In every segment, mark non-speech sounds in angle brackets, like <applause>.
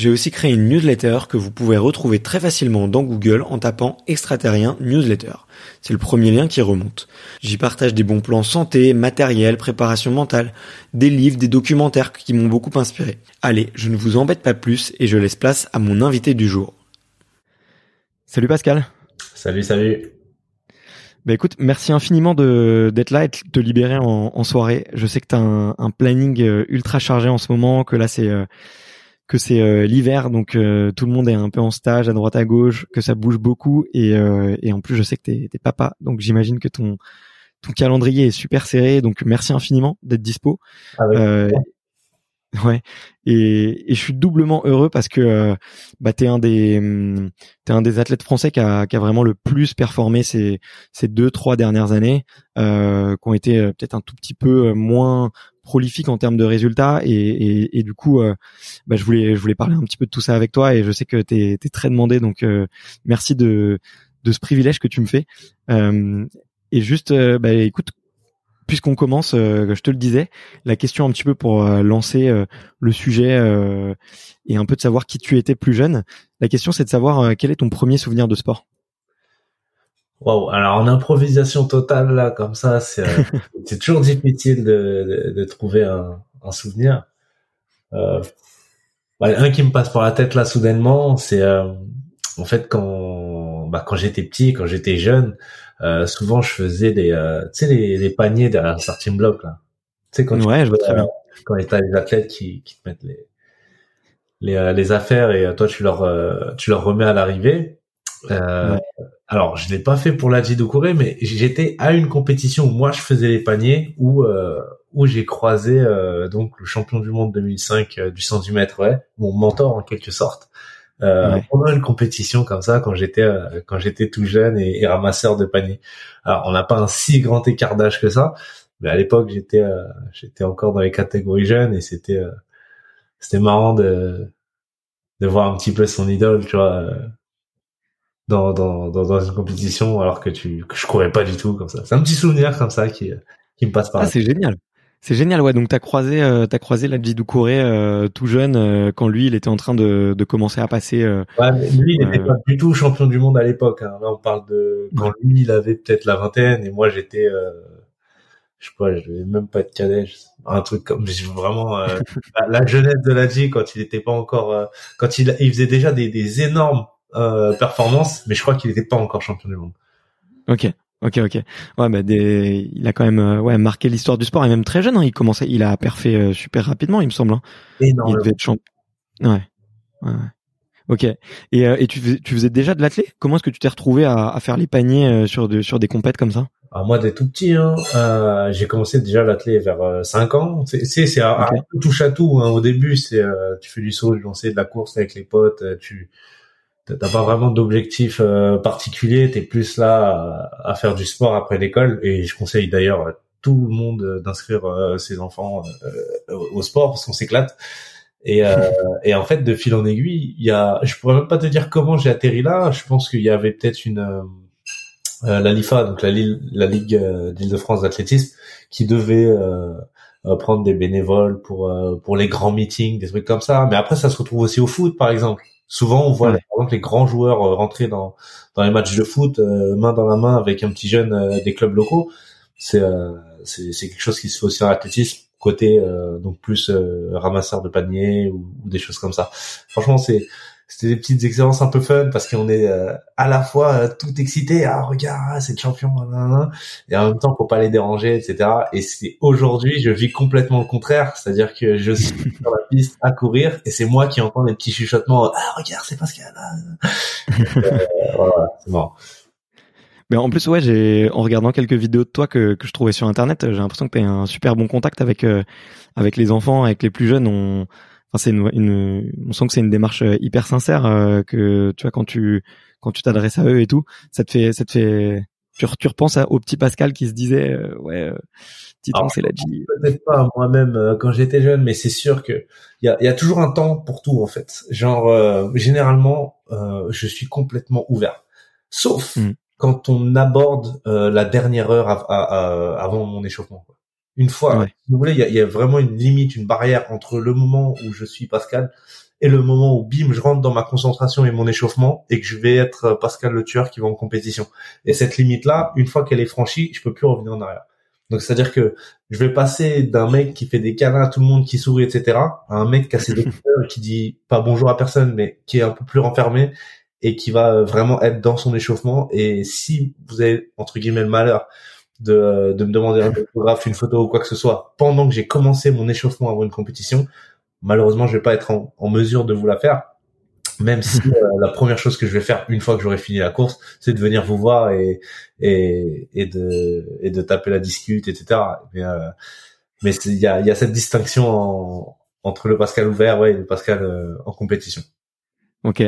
j'ai aussi créé une newsletter que vous pouvez retrouver très facilement dans Google en tapant extraterrien newsletter. C'est le premier lien qui remonte. J'y partage des bons plans santé, matériel, préparation mentale, des livres, des documentaires qui m'ont beaucoup inspiré. Allez, je ne vous embête pas plus et je laisse place à mon invité du jour. Salut Pascal. Salut, salut. Bah écoute, merci infiniment de d'être là et de te libérer en, soirée. Je sais que tu as un, un, planning euh, ultra chargé en ce moment, que là c'est euh, que c'est euh, l'hiver, donc euh, tout le monde est un peu en stage à droite à gauche, que ça bouge beaucoup et, euh, et en plus je sais que t'es es papa, donc j'imagine que ton ton calendrier est super serré, donc merci infiniment d'être dispo. <laughs> Ouais. Et, et, je suis doublement heureux parce que bah t'es un des t'es un des athlètes français qui a, qui a vraiment le plus performé ces ces deux trois dernières années, euh, qui ont été peut-être un tout petit peu moins prolifique en termes de résultats et, du coup euh, bah, je voulais je voulais parler un petit peu de tout ça avec toi et je sais que tu es, très demandé donc euh, merci de de ce privilège que tu me fais. Euh, et juste bah, écoute puisqu'on commence je te le disais la question un petit peu pour lancer le sujet et un peu de savoir qui tu étais plus jeune la question c'est de savoir quel est ton premier souvenir de sport? Wow, alors en improvisation totale là, comme ça, c'est euh, <laughs> c'est toujours difficile de, de, trouver un, un souvenir. Euh, bah, un qui me passe par la tête là soudainement, c'est euh, en fait quand bah, quand j'étais petit, quand j'étais jeune, euh, souvent je faisais des tu sais les, les, paniers derrière un starting block là. Tu sais quand ouais, je vois très bien. Quand t'as les athlètes qui, qui te mettent les les, les affaires et toi tu leur tu leur remets à l'arrivée. Euh, alors, je l'ai pas fait pour la Jidokure, mais j'étais à une compétition où moi je faisais les paniers, où euh, où j'ai croisé euh, donc le champion du monde 2005 euh, du 110 mètres, ouais, mon mentor en quelque sorte, euh, pendant une compétition comme ça quand j'étais euh, quand j'étais tout jeune et, ramasseur de paniers. Alors, on n'a pas un si grand écart d'âge que ça, mais à l'époque j'étais j'étais encore dans les catégories jeunes et c'était c'était marrant de de voir un petit peu son idole, tu vois dans, dans, dans, une compétition alors que tu que je courais pas du tout comme ça. C'est un petit souvenir comme ça qui qui me passe par. Ah, c'est génial. C'est génial, ouais. Donc t'as croisé, euh, t'as croisé la Doucouré euh, tout jeune euh, quand lui, il était en train de, de commencer à passer. Euh, ouais, mais lui, il n'était pas du tout champion du monde à l'époque. Hein. Là, on parle de quand lui, il avait peut-être la vingtaine et moi, j'étais, je sais pas, je devais même pas être cadet, un truc comme vraiment <laughs> la, jeunesse de la quand il était pas encore, quand il, il faisait déjà des, des énormes euh, performance, mais je crois qu'il n'était pas encore champion du monde. Ok. Ok, ok. Ouais, bah des... il a quand même euh, ouais marqué l'histoire du sport et même très jeune. Hein, il commençait, il a perfait euh, super rapidement, il me semble. Hein. Il devait être champion. Ouais. ouais. Ok. Et, euh, et tu, faisais, tu faisais déjà de l'athlé? Comment est-ce que tu t'es retrouvé à, à, faire les paniers sur de, sur des compètes comme ça? Ah, moi, dès tout petit, hein, euh, j'ai commencé déjà l'athlé vers 5 ans. C'est c'est un, okay. peu touche à tout. Hein. Au début, c'est tu fais du saut, du lancer, de la course avec les potes. Tu t'as pas vraiment d'objectif euh, particulier, t'es plus là à, faire du sport après l'école et je conseille d'ailleurs à tout le monde d'inscrire euh, ses enfants euh, au sport parce qu'on s'éclate. Et, <laughs> et en fait, de fil en aiguille, il y a, je pourrais même pas te dire comment j'ai atterri là. Je pense qu'il y avait peut-être une la LIFA, donc la, la Ligue d'Île-de-France d'athlétisme, qui devait prendre des bénévoles pour pour les grands meetings, des trucs comme ça. Mais après, ça se retrouve aussi au foot, par exemple. Souvent, on voit par exemple les grands joueurs euh, rentrer dans dans les matchs de foot euh, main dans la main avec un petit jeune euh, des clubs locaux. C'est c'est c'est quelque chose qui se fait aussi en athlétisme côté donc plus ramasseur de panier ou, ou, des choses comme ça. Franchement, c'est c'était des petites expériences un peu fun parce qu'on est euh, à la fois euh, tout excité ah regarde ah, c'est le champion et en même temps faut pas les déranger etc et c'est aujourd'hui je vis complètement le contraire. C'est-à-dire que je suis <laughs> sur la piste à courir et c'est moi qui entends des petits chuchotements ah regarde c'est Pascal <laughs> euh, voilà c'est marrant mais en plus, ouais, j'ai en regardant quelques vidéos de toi que, que je trouvais sur internet, j'ai l'impression que tu as un super bon contact avec avec les enfants, avec les plus jeunes. On c'est une, une, on sent que c'est une démarche euh, hyper sincère euh, que tu vois quand tu quand tu t'adresses à eux et tout, ça te fait ça te fait tu, tu repenses à, au petit Pascal qui se disait euh, ouais petit c'est la G. Peut-être pas moi-même quand j'étais jeune, mais c'est sûr que il y a, y a toujours un temps pour tout en fait. Genre généralement je suis complètement ouvert, sauf mmh. quand on aborde la dernière heure avant mon échauffement. Quoi. Une fois, si vous voulez, il y a, y a, vraiment une limite, une barrière entre le moment où je suis Pascal et le moment où bim, je rentre dans ma concentration et mon échauffement et que je vais être Pascal le tueur qui va en compétition. Et cette limite-là, une fois qu'elle est franchie, je peux plus revenir en arrière. Donc c'est-à-dire que je vais passer d'un mec qui fait des câlins à tout le monde, qui sourit, etc., à un mec qui a ses <laughs> écouteurs, qui dit pas bonjour à personne, mais qui est un peu plus renfermé et qui va vraiment être dans son échauffement. Et si vous avez entre guillemets le malheur de, de me demander un photographe, une photo ou quoi que ce soit pendant que j'ai commencé mon échauffement avant une compétition, malheureusement, je vais pas être en, mesure de vous la faire. Même si <laughs> euh, la première chose que je vais faire une fois que j'aurai fini la course, c'est de venir vous voir et et, et de et de taper la discute, etc. Mais euh, mais il y a, y a cette distinction entre le Pascal ouvert ouais, et le Pascal euh, en compétition. Ok.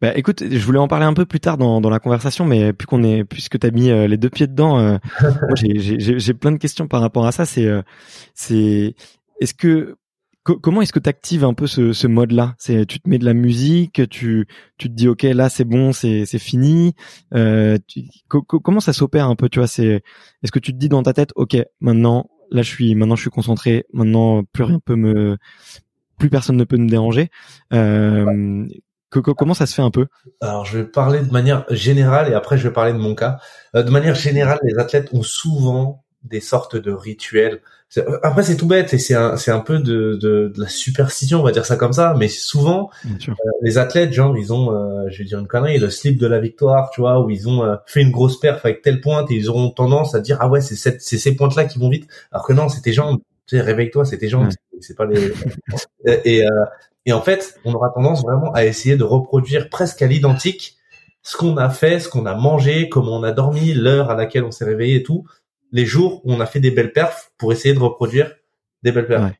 Bah écoute, je voulais en parler un peu plus tard dans, dans la conversation, mais plus qu'on est, puisque t'as mis euh, les deux pieds dedans, euh, <laughs> j'ai plein de questions par rapport à ça. C'est, euh, c'est, est-ce que comment est-ce que tu actives un peu ce, ce mode-là? C'est tu te mets de la musique, tu tu te dis ok là c'est bon, c'est c'est fini. Euh, comment ça s'opère un peu Tu vois, c'est est-ce que tu te dis dans ta tête ok maintenant là je suis maintenant je suis concentré, maintenant plus rien peut me plus personne ne peut me déranger. Euh, comment ça se fait un peu? Alors, je vais parler de manière générale et après je vais parler de mon cas. Euh, de manière générale, les athlètes ont souvent des sortes de rituels. Euh, après, c'est tout bête et c'est un, c'est un peu de, de, la superstition, on va dire ça comme ça. Mais souvent, euh, les athlètes, genre, ils ont, je vais dire une connerie, le slip de la victoire, tu vois, où ils ont fait une grosse perf avec telle pointe et ils auront tendance à dire ah ouais, c'est cette, c'est ces pointes là qui vont vite. Alors que non, c'est tes jambes. Tu sais, réveille-toi, tes jambes. C'est pas les. et, et en fait, on aura tendance vraiment à essayer de reproduire presque à l'identique ce qu'on a fait, ce qu'on a mangé, comment on a dormi, l'heure à laquelle on s'est réveillé et tout, les jours où on a fait des belles perfs pour essayer de reproduire des belles perfs.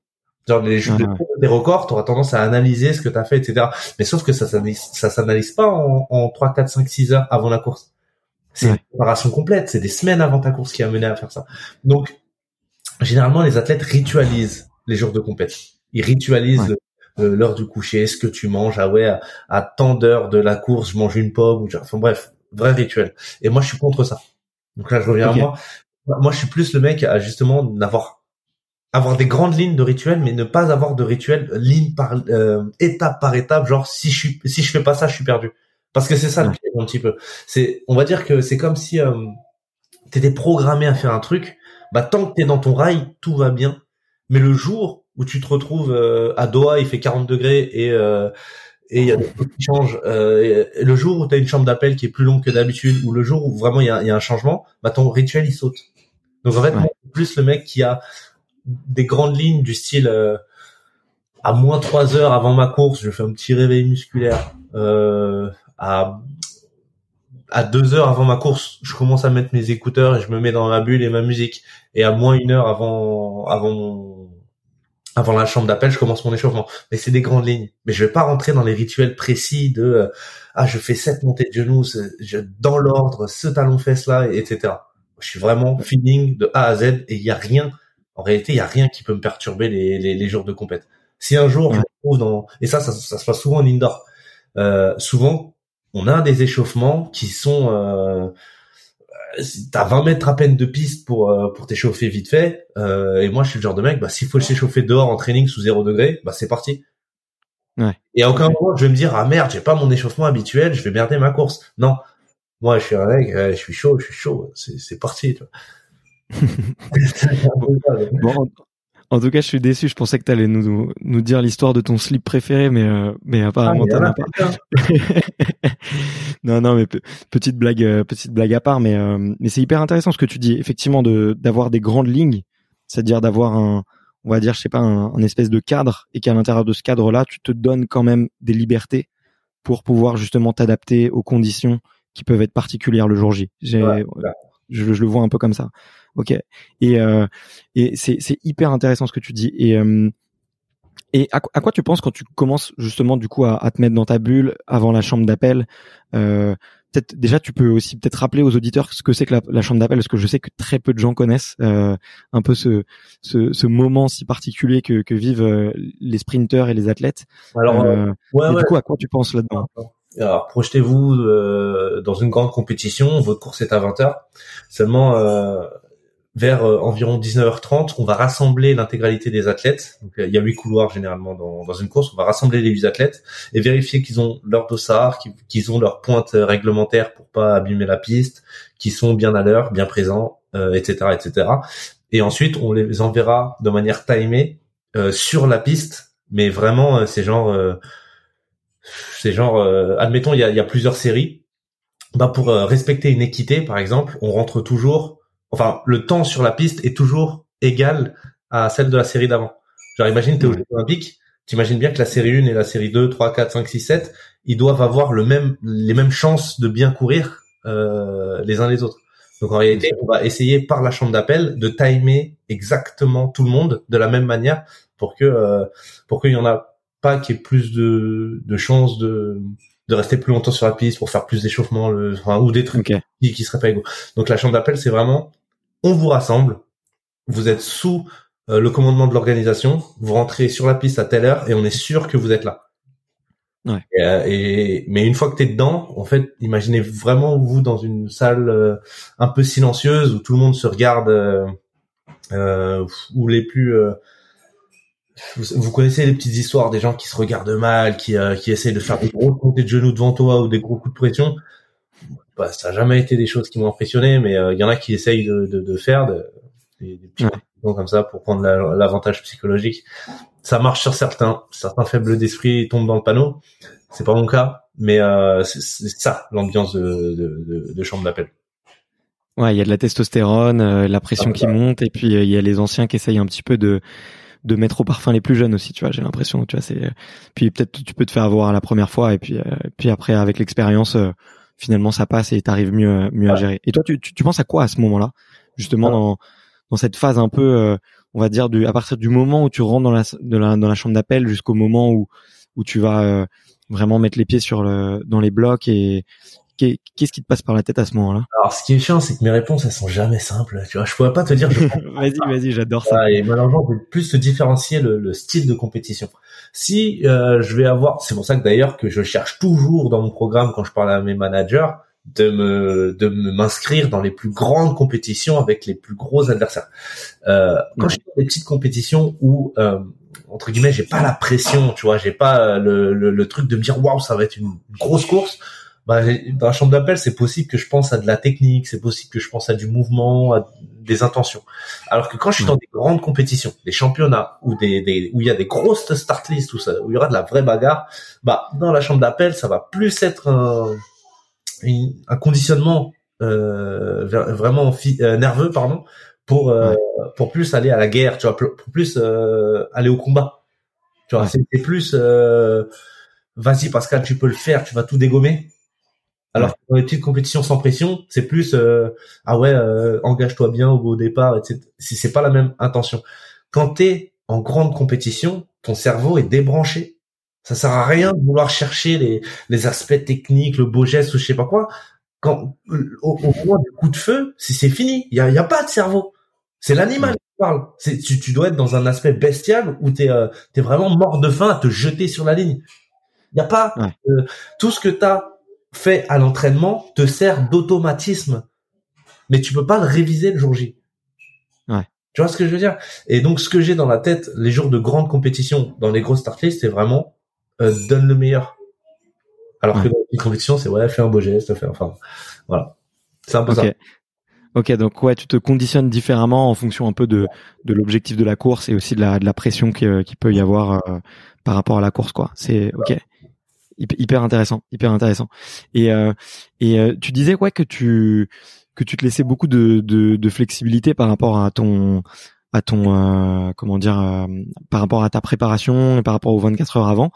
Genre les jours des records, tu auras tendance à analyser ce que tu as fait, etc. Mais sauf que ça ça s'analyse pas en, en 3, 4, 5, 6 heures avant la course. C'est une préparation complète, c'est des semaines avant ta course qui a mené à faire ça. Donc, généralement, les athlètes ritualisent les jours de compétition. Ils ritualisent euh, l'heure du coucher, ce que tu manges, ah ouais, à, tant d'heures de la course, je mange une pomme, ou enfin bref, vrai rituel. Et moi, je suis contre ça. Donc là, je reviens à moi. Moi, je suis plus le mec à justement n'avoir avoir des grandes lignes de rituel, mais ne pas avoir de rituel ligne par euh, étape par étape. Genre si je suis si je fais pas ça, je suis perdu. Parce que c'est ça le piège un petit peu. C'est on va dire que c'est comme si euh, t'étais programmé à faire un truc. Bah tant que t'es dans ton rail, tout va bien. Mais le jour où tu te retrouves euh, à Doha, il fait 40 degrés et euh, et il y a des choses qui changent. Euh, le jour où tu as une chambre d'appel qui est plus longue que d'habitude, ou le jour où vraiment il y a, y a, un changement, bah ton rituel il saute. Donc en fait, plus le mec qui a des grandes lignes du style euh, à moins trois heures avant ma course, je fais un petit réveil musculaire. Euh, à à deux heures avant ma course, je commence à mettre mes écouteurs et je me mets dans ma bulle et ma musique. Et à moins une heure avant avant avant la chambre d'appel, je commence mon échauffement. Mais c'est des grandes lignes. Mais je vais pas rentrer dans les rituels précis de euh, ah je fais sept montées de genoux, je, dans l'ordre, ce talon fesse là, etc. Je suis vraiment feeling de A à Z et il y a rien. En réalité, il y a rien qui peut me perturber les, les, les jours de compète. Si un jour je me trouve dans et ça, ça, ça se passe souvent en indoor. Euh, souvent, on a des échauffements qui sont euh, t'as 20 mètres à peine de piste pour euh, pour t'échauffer vite fait. Euh, et moi, je suis le genre de mec, bah s'il faut s'échauffer dehors en training sous 0 degré, bah c'est parti. Ouais. Et à aucun moment je vais me dire ah merde, j'ai pas mon échauffement habituel, je vais merder ma course. Non, moi je suis un mec, je suis chaud, je suis chaud, c'est c'est parti. Tu <laughs> <laughs> bon, en tout cas, je suis déçu. Je pensais que tu allais nous, nous dire l'histoire de ton slip préféré, mais, euh, mais apparemment, ah, pas. <laughs> non, non, mais petite blague, euh, petite blague à part, mais, euh, mais c'est hyper intéressant ce que tu dis. Effectivement, de d'avoir des grandes lignes, c'est-à-dire d'avoir un, on va dire, je sais pas, un, espèce de cadre, et qu'à l'intérieur de ce cadre-là, tu te donnes quand même des libertés pour pouvoir justement t'adapter aux conditions qui peuvent être particulières le jour J. je, je, le vois un peu comme ça. Ok. Et euh, et c'est c'est hyper intéressant ce que tu dis. Et euh, et à, à, quoi tu penses quand tu commences justement du coup à, à te mettre dans ta bulle avant la chambre d'appel euh, Peut-être déjà tu peux aussi peut-être rappeler aux auditeurs ce que c'est que la, la chambre d'appel parce que je sais que très peu de gens connaissent euh, un peu ce, ce, ce moment si particulier que, que vivent euh, les sprinteurs et les athlètes. Alors euh, ouais, du coup à quoi tu penses là-dedans? Alors projetez-vous euh, dans une grande compétition, votre course est à 20h. Seulement euh, vers euh, environ 19h30, on va rassembler l'intégralité des athlètes. Donc, il y a huit couloirs généralement dans, dans, une course. On va rassembler les huit athlètes et vérifier qu'ils ont leur dossard, qu'ils ont leur pointe réglementaire pour pas abîmer la piste, qu'ils sont bien à l'heure, bien présents, euh, etc., etc. Et ensuite, on les enverra de manière timée euh, sur la piste. Mais vraiment, euh, c'est genre, c'est genre, admettons, il y a, y a plusieurs séries. Bah pour respecter une équité, par exemple, on rentre toujours enfin, le temps sur la piste est toujours égal à celle de la série d'avant. Genre, imagine, t'es aux Jeux Olympiques, t'imagines bien que la série 1 et la série 2, 3, 4, 5, 6, 7, ils doivent avoir le même, les mêmes chances de bien courir euh, les uns les autres. Donc en réalité, on va essayer par la chambre d'appel de timer exactement tout le monde de la même manière pour que euh, pour qu'il y en a pas qui ait plus de, de chances de de rester plus longtemps sur la piste pour faire plus d'échauffement enfin, ou des trucs qui, qui seraient pas égaux. Donc la chambre d'appel, c'est vraiment on vous rassemble, vous êtes sous euh, le commandement de l'organisation, vous rentrez sur la piste à telle heure et on est sûr que vous êtes là. Ouais. Euh, et, mais une fois que tu es dedans, en fait, imaginez vraiment vous dans une salle euh, un peu silencieuse où tout le monde se regarde, euh, où les plus vous, connaissez les petites histoires des gens qui se regardent mal, qui, qui essayent de faire des grosses montées de genoux devant toi ou des gros coups de pression bah, ça n'a jamais été des choses qui m'ont impressionné, mais euh, il y en a qui essayent de, de, de faire des, des petits ouais. comme ça pour prendre l'avantage psychologique. Ça marche sur certains, certains faibles d'esprit tombent dans le panneau. C'est pas mon cas, mais euh, c'est ça l'ambiance de, de, de, chambre d'appel. Ouais, il y a de la testostérone, euh, la pression ah, qui monte, et puis euh, il y a les anciens qui essayent un petit peu de de mettre au parfum les plus jeunes aussi, tu vois. J'ai l'impression, tu vois, c'est puis peut-être tu peux te faire avoir la première fois, et puis puis après avec l'expérience finalement ça passe et t'arrives mieux mieux à gérer. Et toi, tu, tu, tu, penses à quoi à ce moment-là, justement dans dans cette phase un peu, euh, on va dire du à partir du moment où tu rentres dans la de la dans la chambre d'appel jusqu'au moment où où tu vas euh, vraiment mettre les pieds sur le dans les blocs et qu'est-ce qui te passe par la tête à ce moment-là? Alors, ce qui est chiant, c'est que mes réponses, elles sont jamais simples. Tu vois, je pourrais pas te dire. <laughs> vas-y, vas-y, j'adore ça. et malheureusement, peut plus se différencier le, le, style de compétition. Si euh, je vais avoir, c'est pour ça que d'ailleurs que je cherche toujours dans mon programme quand je parle à mes managers de me de m'inscrire dans les plus grandes compétitions avec les plus gros adversaires. Euh, quand je fais des petites compétitions où euh, entre guillemets j'ai pas la pression, tu vois, j'ai pas le, le, le, truc de me dire waouh ça va être une grosse course bah, dans la chambre d'appel, c'est possible que je pense à de la technique, c'est possible que je pense à du mouvement, à des intentions. Alors que quand je suis dans des grandes compétitions, des championnats ou des, des où il y a des grosses start lists où, ça, où il y aura de la vraie bagarre, bah dans la chambre d'appel, ça va plus être un, un conditionnement euh, vraiment euh, nerveux, pardon, pour euh, pour plus aller à la guerre, tu vois, pour, plus euh, aller au combat. Tu vois, c'est plus vas-y Pascal, tu peux le faire, tu vas tout dégommer. Alors que dans les petites compétitions sans pression, c'est plus ah ouais, engage-toi bien au, départ, etc. C'est pas la même intention. Quand t'es en grande compétition, ton cerveau est débranché. Ça sert à rien de vouloir chercher les, les aspects techniques, le beau geste ou je sais pas quoi. Quand au, au moment du coup de feu, si c'est fini, il y a, y a pas de cerveau. C'est l'animal qui parle. C'est tu, tu dois être dans un aspect bestial où t'es euh, es vraiment mort de faim à te jeter sur la ligne. Il y a pas euh, tout ce que t'as fait à l'entraînement te sert d'automatisme, mais tu peux pas le réviser le jour J. Ouais. Tu vois ce que je veux dire? Et donc ce que j'ai dans la tête les jours de grande compétition dans les grosses start c'est vraiment euh, donne le meilleur. Alors que dans les compétitions, c'est ouais, fais un beau geste, fais enfin voilà. C'est un peu ça. Ok, donc ouais, tu te conditionnes différemment en fonction un peu de, de l'objectif de la course et aussi de la, de la pression qui, euh, qui peut y avoir euh, par rapport à la course, quoi. C'est ok, hyper intéressant, hyper intéressant. Et euh, et euh, tu disais ouais que tu que tu te laissais beaucoup de, de, de flexibilité par rapport à ton à ton euh, comment dire euh, par rapport à ta préparation et par rapport aux 24 heures avant.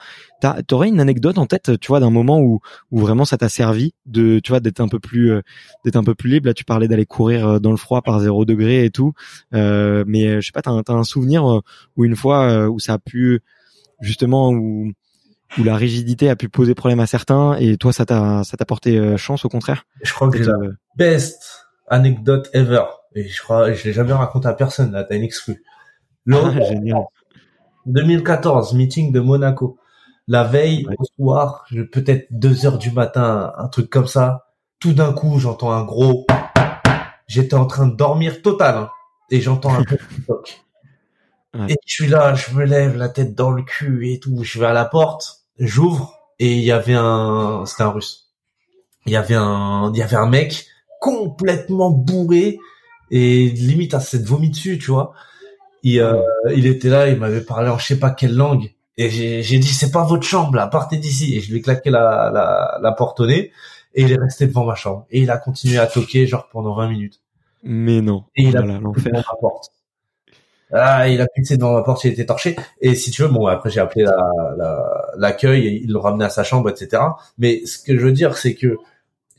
T'aurais une anecdote en tête tu vois d'un moment où où vraiment ça t'a servi de tu vois d'être un peu plus euh, d'être un peu plus libre? Là tu parlais d'aller courir dans le froid par zéro degré et tout. Mais je sais pas t'as as un souvenir où une fois où ça a pu justement où où la rigidité a pu poser problème à certains et toi ça t'a ça t'a porté chance au contraire? Je crois que c'est la best anecdote ever et je crois, je l'ai jamais raconté à personne, là, t'as une exclu. Le ah, génial. 2014, meeting de Monaco. La veille, au soir, peut-être deux heures du matin, un truc comme ça. Tout d'un coup, j'entends un gros. J'étais en train de dormir total, hein, et j'entends un gros <laughs> toc. Et je suis là, je me lève, la tête dans le cul et tout. Je vais à la porte, j'ouvre, et il y avait un, c'était un russe. Il y avait un, il y avait un mec complètement bourré et limite à cette vomi dessus, tu vois. Il, euh, il était là, il m'avait parlé en je sais pas quelle langue. Et j'ai dit, c'est pas votre chambre, là, partez d'ici. Et je lui ai claqué la, la, la porte au nez. Et il est resté devant ma chambre. Et il a continué à toquer, genre, pendant 20 minutes. Mais non. Et il a pissé devant ma porte. Ah, il a pissé devant ma porte, il était torché. Et si tu veux, bon, après, j'ai appelé l'accueil, la, et ils l'ont ramené à sa chambre, etc. Mais ce que je veux dire, c'est que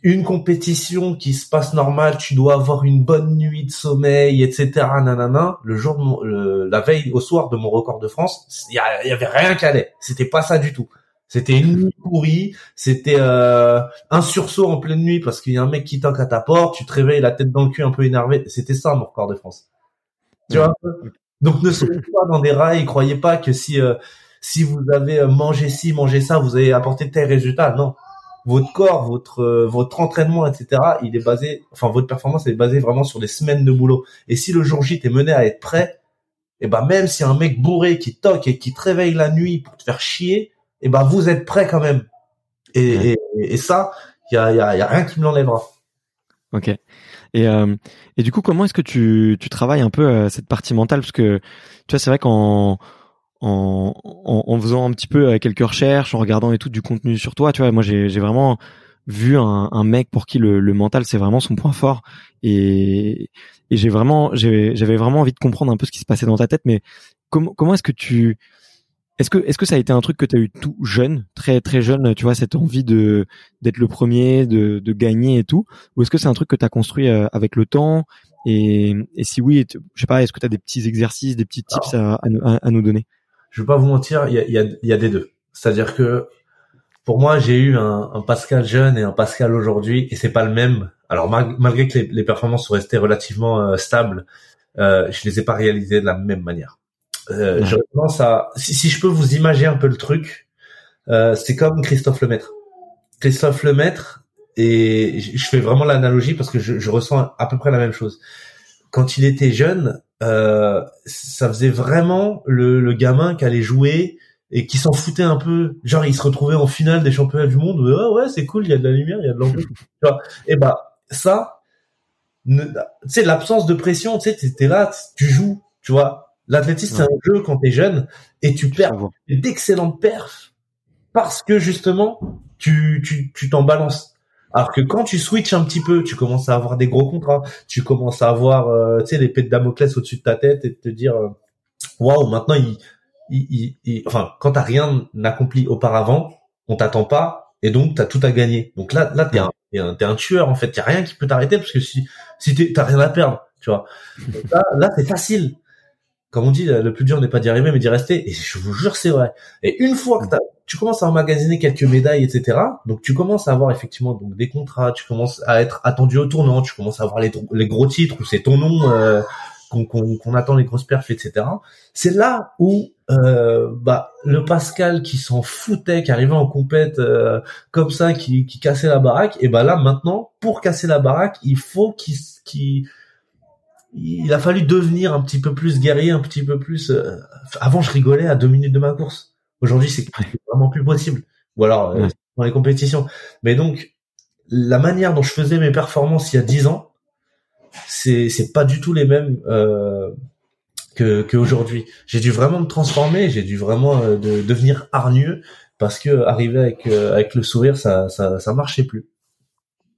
une compétition qui se passe normal, tu dois avoir une bonne nuit de sommeil, etc. Nanana. Le jour, la veille au soir de mon record de France, il y, avait rien qui allait. C'était pas ça du tout. C'était une nuit pourrie. C'était euh, un sursaut en pleine nuit parce qu'il y a un mec qui toque à ta porte. Tu te réveilles la tête dans le cul, un peu énervé. C'était ça mon record de France. Tu vois. Donc ne soyez pas dans des rails. Croyez pas que si euh, si vous avez mangé ci, mangé ça, vous allez apporter tel résultat. Non votre corps, votre euh, votre entraînement, etc. Il est basé, enfin votre performance est basée vraiment sur des semaines de boulot. Et si le jour J t'es mené à être prêt, et eh ben même si un mec bourré qui toque et qui te réveille la nuit pour te faire chier, et eh ben vous êtes prêt quand même. Et, et, ça, il y a, y, a, y a rien qui me l'enlèvera. Ok. Et, euh, et du coup, comment est-ce que tu, tu travailles un peu euh, cette partie mentale? Parce que tu vois, c'est vrai qu'en en, en, faisant un petit peu euh, quelques recherches, en regardant et tout du contenu sur toi, tu vois, moi j'ai vraiment vu un, mec pour qui le, le mental c'est vraiment son point fort. Et, et j'ai vraiment j'avais vraiment envie de comprendre un peu ce qui se passait dans ta tête mais comment comment est-ce que tu est-ce que est-ce que ça a été un truc que tu as eu tout jeune très très jeune tu vois cette envie de d'être le premier de, de gagner et tout ou est-ce que c'est un truc que tu as construit euh, avec le temps et, et si oui je sais pas est-ce que tu as des petits exercices des petits tips à, à, à nous donner? je vais pas vous mentir, il y a, y, a, y a, des deux. C'est-à-dire que pour moi, j'ai eu un, un, Pascal jeune et un Pascal aujourd'hui, et c'est pas le même. Alors malgré que les, les, performances sont restées relativement euh, stables, euh, je les ai pas réalisées de la même manière. Euh, Je pense à, si, si, je peux vous imaginer un peu le truc, euh, c'est comme Christophe Lemaître. Christophe Lemaître, et je fais vraiment l'analogie parce que je, je, ressens à peu près la même chose. Quand il était jeune, euh, ça faisait vraiment le, le, gamin qui allait jouer et qui s'en foutait un peu. Genre, il se retrouvait en finale des championnats du monde. Ah ouais, c'est cool, il y a de la lumière, il y a de l'ambiance. <laughs> et bah, ça, tu sais, l'absence de pression, tu sais, t'es là, tu joues, tu vois. L'athlétisme, c'est un jeu quand t'es jeune et tu perds d'excellentes perfs parce que justement, tu, tu, tu t'en balances. Alors que quand tu switches un petit peu, tu commences à avoir des gros contrats, tu commences à avoir, euh, tu sais, l'épée de Damoclès au-dessus de ta tête et te dire, euh, waouh, maintenant il, il, il, enfin, quand t'as rien accompli auparavant, on t'attend pas et donc t'as tout à gagner. Donc là, là, t'es un, t'es un, un, tueur en fait. Y a rien qui peut t'arrêter parce que si, si t'as rien à perdre, tu vois. là, là c'est facile. Comme on dit, le plus dur n'est pas d'y arriver, mais d'y rester. Et je vous jure, c'est vrai. Et une fois que tu commences à emmagasiner quelques médailles, etc. Donc tu commences à avoir effectivement donc des contrats, tu commences à être attendu au tournant, tu commences à avoir les, gros titres où c'est ton nom euh, qu'on attend les grosses perfs, etc. C'est là où euh, bah le Pascal qui s'en foutait, qui arrivait en compète euh, comme ça, qui, qui cassait la baraque, et bah là maintenant pour casser la baraque, il faut qu'il qu'il il a fallu devenir un petit peu plus guerrier, un petit peu plus. Euh, avant, je rigolais à deux minutes de ma course. Aujourd'hui, c'est vraiment plus possible. Ou alors euh, dans les compétitions. Mais donc, la manière dont je faisais mes performances il y a dix ans, c'est c'est pas du tout les mêmes euh, que qu'aujourd'hui. J'ai dû vraiment me transformer. J'ai dû vraiment euh, de, devenir hargneux parce que arriver avec avec le sourire, ça ça ça marchait plus.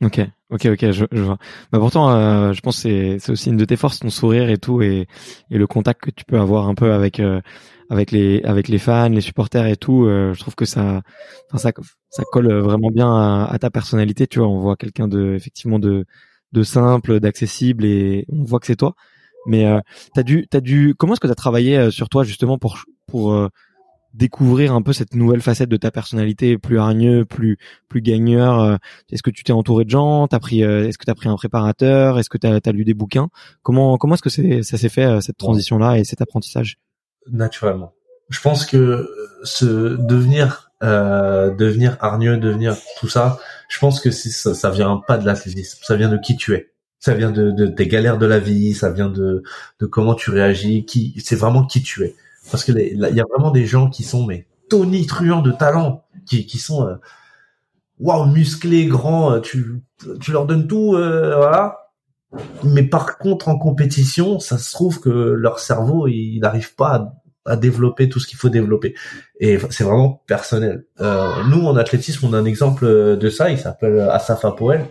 Ok, ok, ok, je, je vois. Bah pourtant, euh, je pense que c'est, aussi une de tes forces, ton sourire et tout, et, et le contact que tu peux avoir un peu avec euh, avec les avec les fans, les supporters et tout. Euh, je trouve que ça, ça, ça colle vraiment bien à, à, ta personnalité. Tu vois, on voit quelqu'un de effectivement de de simple, d'accessible, et on voit que c'est toi. Mais euh, t'as dû, t'as dû. Comment est-ce que t'as travaillé euh, sur toi justement pour pour découvrir un peu cette nouvelle facette de ta personnalité, plus hargneux, plus plus gagneur. Euh, est-ce que tu t'es entouré de gens T'as pris euh, Est-ce que t'as pris un préparateur Est-ce que t'as as lu des bouquins? Comment comment est-ce que c'est ça s'est fait euh, cette transition là et cet apprentissage? Naturellement. Je pense que ce devenir euh, devenir hargneux, devenir tout ça, je pense que ça, ça vient pas de l'athlétisme, ça vient de qui tu es. Ça vient de, de, des galères de la vie, ça vient de, de comment tu réagis, qui c'est vraiment qui tu es parce que il y a vraiment des gens qui sont mais tonitruants de talent, qui, qui sont euh, waouh musclés, grands, euh, tu tu leur donnes tout, euh, voilà. Mais par contre en compétition, ça se trouve que leur cerveau il n'arrive pas à, à, développer tout ce qu'il faut développer. Et c'est vraiment personnel. Euh, nous en athlétisme, on a un exemple de ça. Il s'appelle Asaf Apoel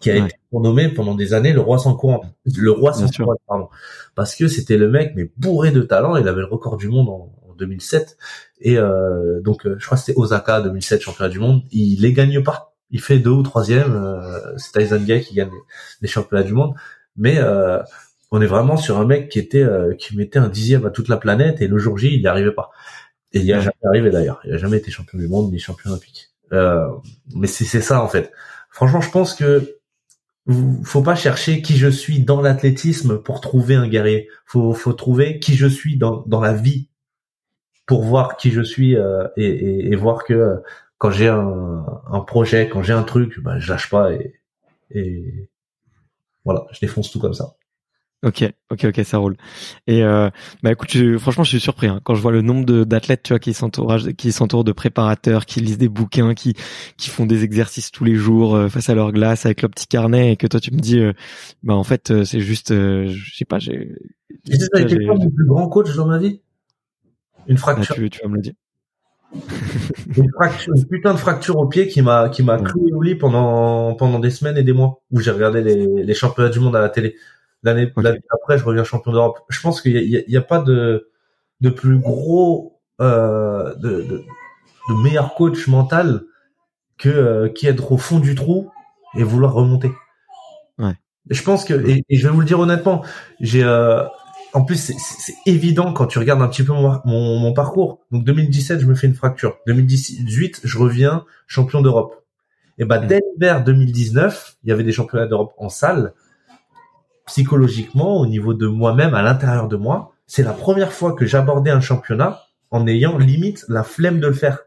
qui a été nommé pendant des années le roi sans courant, le roi sans courant, pardon, parce que c'était le mec mais bourré de talent, il avait le record du monde en, 2007 et euh, donc euh, je crois que c'était Osaka 2007 championnat du monde, il les gagne pas, il fait deux ou troisième, euh, c'est Tyson Gay qui gagne les, championnats du monde, mais euh, on est vraiment sur un mec qui était euh, qui mettait un dixième à toute la planète et le jour J il n'y arrivait pas. Et il n'y a jamais arrivé d'ailleurs, il a jamais été champion du monde ni champion olympique, mais c'est ça en fait. Franchement, je pense que faut pas chercher qui je suis dans l'athlétisme pour trouver un guerrier. Faut, faut trouver qui je suis dans, dans la vie pour voir qui je suis euh, et, et, voir que euh, quand j'ai un, un, projet, quand j'ai un truc, bah, je lâche pas et, et voilà, je défonce tout comme ça. Ok, ok, ok, ça roule. Et euh, bah écoute, franchement, je suis surpris hein, quand je vois le nombre d'athlètes, tu vois, qui s'entourent, qui s'entourent de préparateurs, qui lisent des bouquins, qui qui font des exercices tous les jours euh, face à leur glace avec leur petit carnet, et que toi tu me dis, euh, bah en fait, euh, c'est juste, je sais pas, j'ai. C'était quoi mon plus grand coach dans ma vie? Une bah, fracture. tu, tu vas me le dire. <laughs> une fracture, une putain de fracture au pied qui m'a qui m'a cloué au lit pendant pendant des semaines et des mois où j'ai regardé les les championnats du monde à la télé. L'année après, je reviens champion d'Europe. Je pense qu'il n'y a, pas de, de plus gros, euh, de, de, de, meilleur coach mental que euh, qui être au fond du trou et vouloir remonter. Ouais. Je pense que, et, je vais vous le dire honnêtement, j'ai, euh, en plus, c'est évident quand tu regardes un petit peu mon, mon, parcours. Donc 2017, je me fais une fracture. 2018, je reviens champion d'Europe. Et bah, dès l'hiver 2019, il y avait des championnats d'Europe en salle psychologiquement, au niveau de moi-même, à l'intérieur de moi, c'est la première fois que j'abordais un championnat en ayant limite la flemme de le faire.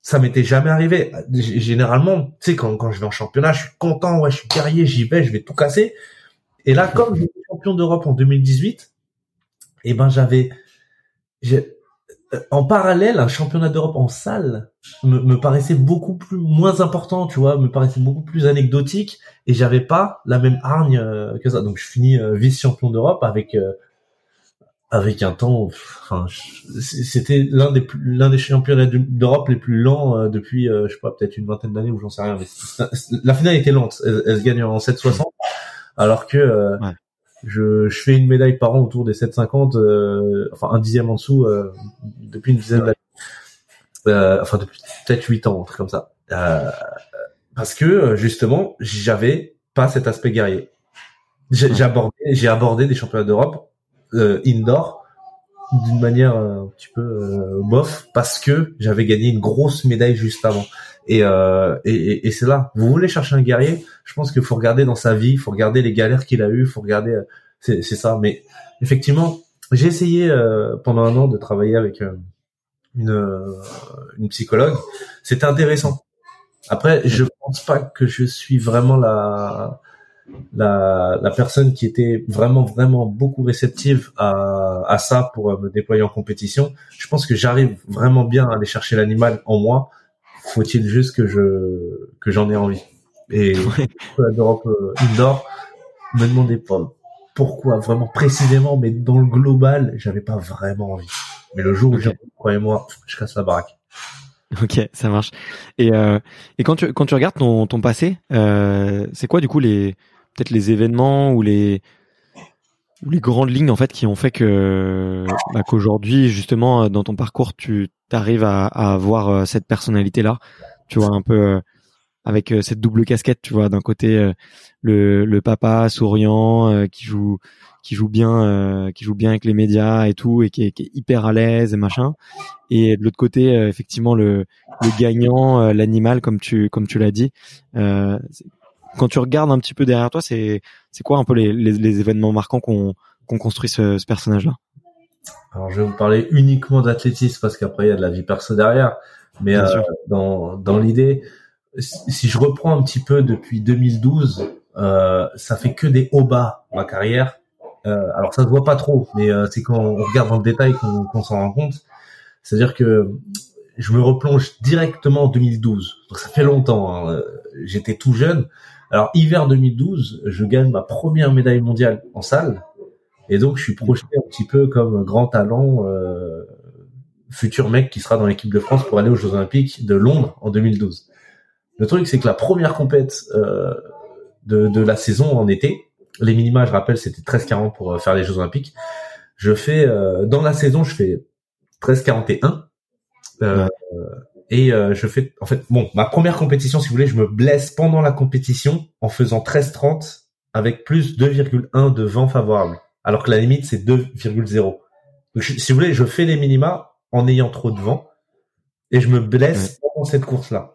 Ça m'était jamais arrivé. Généralement, tu sais, quand, quand je vais en championnat, je suis content, ouais, je suis guerrier, j'y vais, je vais tout casser. Et là, comme j'étais champion d'Europe en 2018, eh ben, j'avais, en parallèle, un championnat d'Europe en salle me, me, paraissait beaucoup plus moins important, tu vois, me paraissait beaucoup plus anecdotique et j'avais pas la même hargne euh, que ça. Donc je finis euh, vice-champion d'Europe avec euh, avec un temps, enfin, c'était l'un des l'un des championnats d'Europe les plus lents depuis, je sais pas, peut-être une vingtaine d'années ou j'en sais rien. La finale était lente, elle, se gagne en 7,60, alors que je, je fais une médaille par an autour des 7,50, euh, enfin un dixième en dessous euh, depuis une dizaine d'années. Euh, enfin depuis peut-être 8 ans, un truc comme ça. Euh, parce que justement, j'avais pas cet aspect guerrier. J'ai abordé, j'ai abordé des championnats d'Europe indoor d'une manière un petit peu bof parce que j'avais gagné une grosse médaille juste avant. Et, euh, et, et c'est là. Vous voulez chercher un guerrier Je pense qu'il faut regarder dans sa vie, il faut regarder les galères qu'il a eues, faut regarder. Euh, c'est, c'est ça. Mais effectivement, j'ai essayé euh, pendant un an de travailler avec euh, une, euh, une psychologue. C'était intéressant. Après, je pense pas que je suis vraiment la la, la personne qui était vraiment vraiment beaucoup réceptive à, à ça pour me déployer en compétition. Je pense que j'arrive vraiment bien à aller chercher l'animal en moi faut-il juste que je que j'en ai envie? Et d'Europe euh, indoor, me demandez pas pourquoi vraiment précisément, mais dans le global, j'avais pas vraiment envie. Mais le jour où j'ai croyez-moi, je casse la baraque. Ok, ça marche. Et euh, et quand tu quand tu regardes ton ton passé, euh, c'est quoi du coup les peut-être les événements ou les les grandes lignes en fait qui ont fait que bah, qu'aujourd'hui justement dans ton parcours tu arrives à, à, avoir euh, cette personnalité là tu vois un peu euh, avec euh, cette double casquette tu vois d'un côté le, le papa souriant qui joue qui joue bien qui joue bien avec les médias et tout et qui est, qui est hyper à l'aise et machin. Et de l'autre côté effectivement le, le gagnant l'animal comme tu comme tu l'as dit quand tu regardes un petit peu derrière toi, c'est c'est quoi un peu les, les, les événements marquants qu'on qu'on construit ce, ce personnage-là? Alors je vais vous parler uniquement d'athlétisme parce qu'après il y a de la vie perso derrière, mais euh, dans dans l'idée, si je reprends un petit peu depuis 2012, euh, ça fait que des hauts bas ma carrière. Euh, alors ça se voit pas trop, mais euh, c'est quand on regarde dans le détail qu'on s'en rend compte. C'est-à-dire que je me replonge directement en 2012. Donc ça fait longtemps. Hein. J'étais tout jeune. Alors hiver 2012, je gagne ma première médaille mondiale en salle, et donc je suis projeté un petit peu comme grand talent, euh, futur mec qui sera dans l'équipe de France pour aller aux Jeux Olympiques de Londres en 2012. Le truc c'est que la première compète euh, de, de, la saison en été, les minima, je rappelle, c'était 13-40 pour euh, faire les Jeux Olympiques. Je fais euh, dans la saison, je fais 13-41. Euh, et euh, je fais, en fait, bon, ma première compétition, si vous voulez, je me blesse pendant la compétition en faisant 13-30 avec plus 2,1 de vent favorable. Alors que la limite, c'est 2,0. Donc, si vous voulez, je fais les minima en ayant trop de vent et je me blesse pendant cette course-là.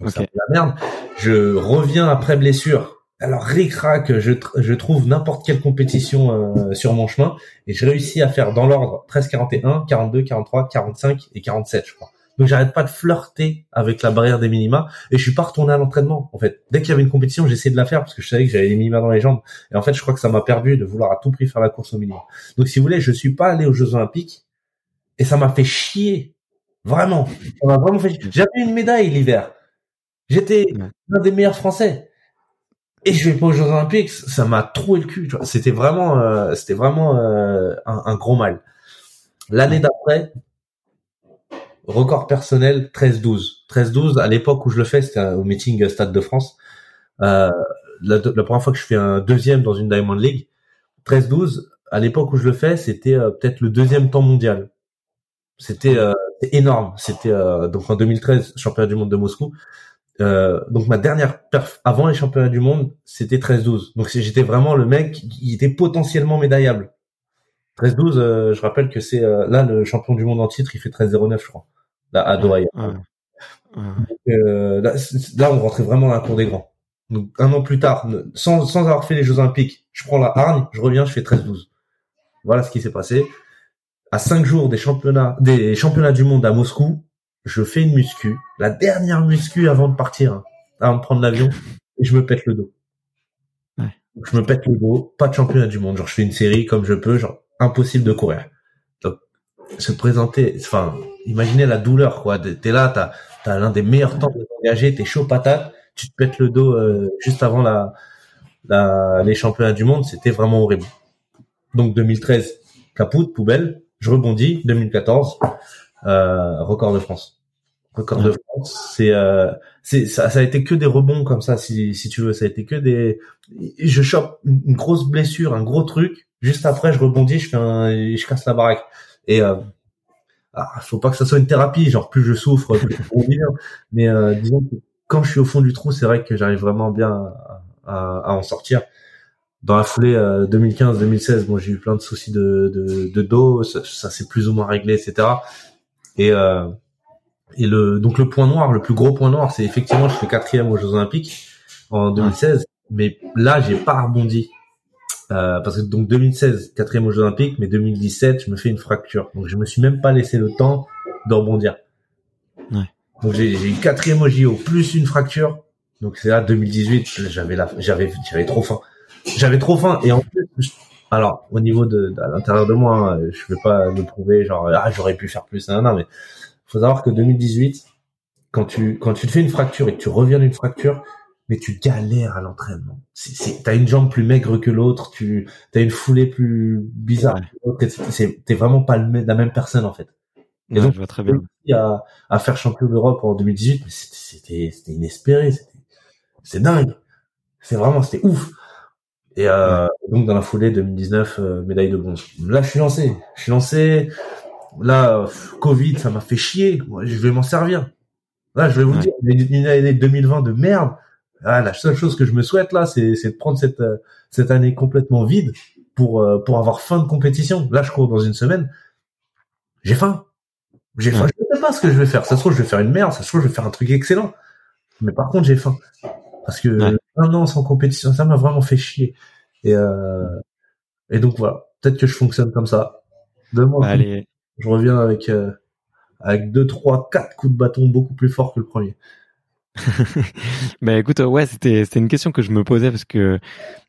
Donc, la merde. Je reviens après blessure. Alors, ric-rac, je, je trouve n'importe quelle compétition euh, sur mon chemin et je réussis à faire dans l'ordre 13, 41, 42, 43, 45 et 47, je crois. Donc j'arrête pas de flirter avec la barrière des minima et je suis pas retourné à l'entraînement. En fait, dès qu'il y avait une compétition, j'essayais de la faire parce que je savais que j'avais les minima dans les jambes. Et en fait, je crois que ça m'a perdu de vouloir à tout prix faire la course au minima. Donc si vous voulez, je suis pas allé aux Jeux Olympiques et ça m'a fait chier. Vraiment. Ça m'a vraiment fait chier. J'avais une médaille l'hiver. J'étais l'un des meilleurs Français. Et je vais pas aux Jeux Olympiques, ça m'a troué le cul. C'était vraiment, euh, c'était vraiment euh, un, un, gros mal. L'année d'après, record personnel 13-12. 13-12, à l'époque où je le fais, c'était au meeting Stade de France. Euh, la, la, première fois que je fais un deuxième dans une Diamond League, 13-12, à l'époque où je le fais, c'était euh, peut-être le deuxième temps mondial. C'était euh, énorme. C'était euh, donc en 2013, championnat du monde de Moscou. Euh, donc ma dernière perf avant les championnats du monde, c'était 13-12. Donc j'étais vraiment le mec qui était potentiellement médaillable. 13-12, je rappelle que c'est là le champion du monde en titre, il fait 13-09, je crois là, à Doha. Euh, là, on rentrait vraiment dans la cour des grands. Donc un an plus tard, sans, sans avoir fait les Jeux Olympiques, je prends la hargne, je reviens, je fais 13-12. Voilà ce qui s'est passé. À cinq jours des championnats, des championnats du monde à Moscou, je fais une muscu, la dernière muscu avant de partir, hein, avant de prendre l'avion, et je me pète le dos. Ouais. Je me pète le dos, pas de championnat du monde. Genre je fais une série comme je peux, genre impossible de courir se présenter, enfin, imaginez la douleur, quoi. T'es là, t'as, t'as l'un des meilleurs temps de t'engager, t'es chaud patate, tu te pètes le dos euh, juste avant la, la, les championnats du monde, c'était vraiment horrible. Donc 2013, capoute, poubelle, je rebondis, 2014, euh, record de France. Record de France, c'est euh, ça, ça a été que des rebonds comme ça si si tu veux, ça a été que des je chope une grosse blessure, un gros truc, juste après je rebondis, je fais un je casse la baraque. Et euh, ah, faut pas que ça soit une thérapie, genre plus je souffre, plus je bien. Mais euh, disons que quand je suis au fond du trou, c'est vrai que j'arrive vraiment bien à, à, en sortir. Dans la foulée 2015-2016, euh, moi j'ai eu plein de soucis de, de, de dos, ça, ça s'est plus ou moins réglé, etc. Et euh, et le donc le point noir, le plus gros point noir, c'est effectivement je fais quatrième aux Jeux Olympiques en 2016, mais là j'ai pas rebondi euh, parce que donc 2016 quatrième aux Jeux Olympiques, mais 2017 je me fais une fracture, donc je me suis même pas laissé le temps de rebondir. Ouais. Donc j'ai eu quatrième au JO plus une fracture, donc c'est là 2018 j'avais la j'avais j'avais trop faim, j'avais trop faim et en plus alors au niveau de, à l'intérieur de moi, hein, je vais pas me prouver genre ah j'aurais pu faire plus, non, non mais faut savoir que 2018, quand tu quand tu te fais une fracture et que tu reviens d'une fracture, mais tu galères à l'entraînement. T'as une jambe plus maigre que l'autre, tu as une foulée plus bizarre. Ouais. T'es vraiment pas le, la même personne en fait. Et donc, je vois très bien. À, à faire champion d'Europe en 2018, c'était c'était inespéré, c'est dingue. C'est vraiment c'était ouf. Et euh, donc dans la foulée 2019, euh, médaille de bronze. Là, je suis lancé. Je suis lancé. Là, Covid, ça m'a fait chier. Moi, je vais m'en servir. Là, je vais vous dire, une année 2020 de merde. Ah, la seule chose que je me souhaite là, c'est de prendre cette euh, cette année complètement vide pour euh, pour avoir faim de compétition. Là, je cours dans une semaine. J'ai faim. J'ai faim. Je sais pas ce que je vais faire. Ça se trouve, je vais faire une merde. Ça se trouve, je vais faire un truc excellent. Mais par contre, j'ai faim parce que un an sans compétition, ça m'a vraiment fait chier. Et euh, et donc voilà. Peut-être que je fonctionne comme ça. Demain, Allez je reviens avec euh, avec deux, trois, quatre coups de bâton beaucoup plus forts que le premier. <laughs> bah écoute, ouais, c'était c'était une question que je me posais parce que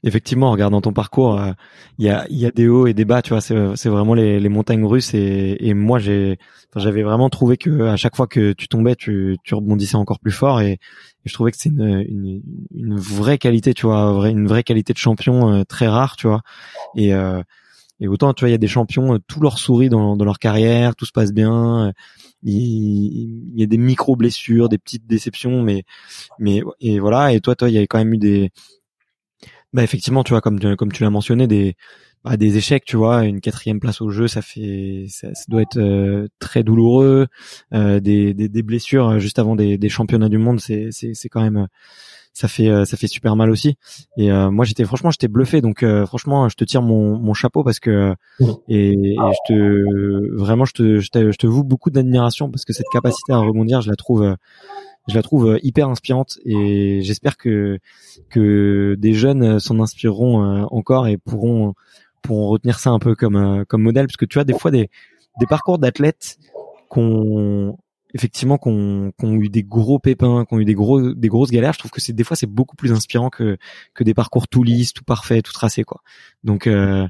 effectivement, en regardant ton parcours, euh, il y a il y a des hauts et des bas, tu vois, c'est c'est vraiment les, les montagnes russes et et moi j'ai j'avais vraiment trouvé que à chaque fois que tu tombais, tu tu rebondissais encore plus fort et, je trouvais que c'est une, une une vraie qualité, tu vois, une vraie qualité de champion euh, très rare, tu vois. Et et autant, tu vois, il y a des champions, euh, tout leur sourit dans, leur carrière, tout se passe bien. Euh, il, y a des micro blessures, des petites déceptions, mais mais et voilà. Et toi, toi, il y avait quand même eu des, bah effectivement, tu vois, comme tu, comme tu l'as mentionné, des bah, des échecs, tu vois, une quatrième place au jeu, ça fait, ça, doit être euh, très douloureux. des, des, des blessures juste avant des, des championnats du monde, c'est c'est c'est quand même ça fait euh, ça fait super mal aussi. Et euh, moi j'étais franchement j'étais bluffé. Donc euh, franchement je te tire mon, mon chapeau parce que et, et, je te vraiment je te je te, je te voue beaucoup d'admiration parce que cette capacité à rebondir je la trouve je la trouve hyper inspirante. Et j'espère que que des jeunes s'en inspireront encore et pourront pourront retenir ça un peu comme comme modèle. Parce que tu as des fois des des parcours d'athlètes qu'on effectivement qu'on ont eu des gros pépins, qu'on eu des gros des grosses galères, je trouve que c'est des fois c'est beaucoup plus inspirant que que des parcours tout lisses, tout parfait, tout tracé quoi. Donc euh,